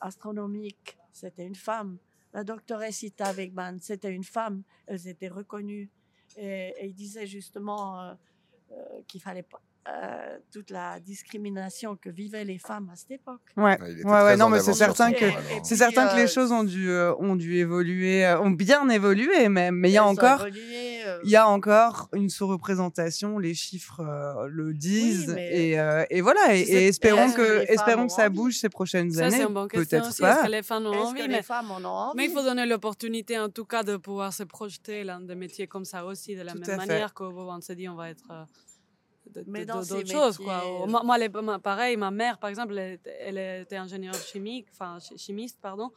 astronomique, c'était une femme. La doctoresse Ita Wegman, c'était une femme. Elles étaient reconnues. Et, et il disait justement qu'il fallait pas euh, toute la discrimination que vivaient les femmes à cette époque. Ouais. Était Ouais, non, mais c'est certain que- alors. C'est certain que les euh, choses ont dû, euh, ont dû évoluer, euh, ont bien évolué même, mais il y a encore, euh, il y a encore une sous-représentation, les chiffres euh, le disent, et, euh, et voilà, et, espérons que que, espérons que ça envie bouge ces prochaines Ça, années, peut-être pas. que les femmes ont envie? que mais... les femmes en ont envie? Mais il faut donner l'opportunité, en tout cas, de pouvoir se projeter dans des métiers comme ça aussi, de la Tout même manière qu'on se dit on va être d'autres choses. Quoi. Moi, moi, les- ma- pareil, ma mère, par exemple, elle, était- elle était ingénieure chimique, enfin chi- chimiste, pardon.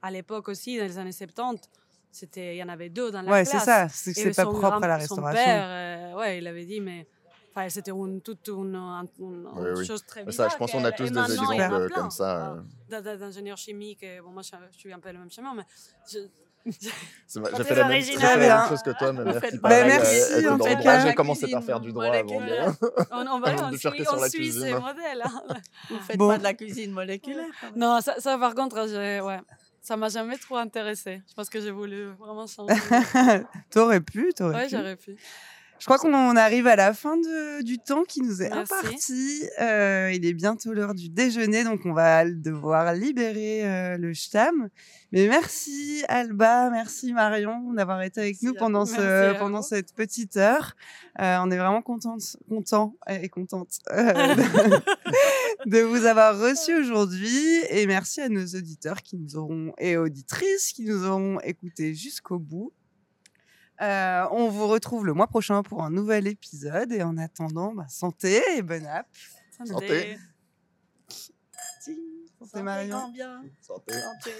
À l'époque aussi, dans les années 70, c'était, il y en avait deux dans la Ouais, classe. c'est ça, c'est pas son propre grand- à la Son restauration. père, euh, ouais, il avait dit, mais enfin, c'était une, toute une, un- une- Oui, oui. chose très Ça, bizarre. je pense qu'on a tous des exemples comme ça. euh. Ah, d'a- d'ingénieur chimique. et bon, moi, je, je suis un peu le même chemin, mais je- Vrai, J'ai très fait la même, la même hein. chose que toi, ma Vous mère faites qui pas pareil, la euh, merci, en tout cas. J'ai commencé par faire du droit avant de... moléculaire. on, on va Avant de en, Suisse, cuisine. c'est modèle. hein. Vous faites Bon. pas de la cuisine moléculaire non, ça, ça, par contre, j'ai- ouais, ça m'a jamais trop intéressé. Je pense que j'ai voulu vraiment changer. T'aurais pu, t'aurais ouais, pu. j'aurais pu. Je crois qu'on arrive à la fin de- du temps qui nous est Merci. imparti. Euh, il est bientôt l'heure du déjeuner, donc on va devoir libérer euh, le stam. Mais merci Alba, merci Marion d'avoir été avec Merci nous pendant, ce, pendant cette petite heure. Euh, on est vraiment contente, content et contente euh, de, de vous avoir reçu aujourd'hui. Et merci à nos auditeurs qui nous auront et auditrices qui nous auront écoutés jusqu'au bout. Euh, on vous retrouve le mois prochain pour un nouvel épisode. Et en attendant, bah, santé et bonne app. Santé. Santé, Santé, Marion. grand bien. Santé. Santé.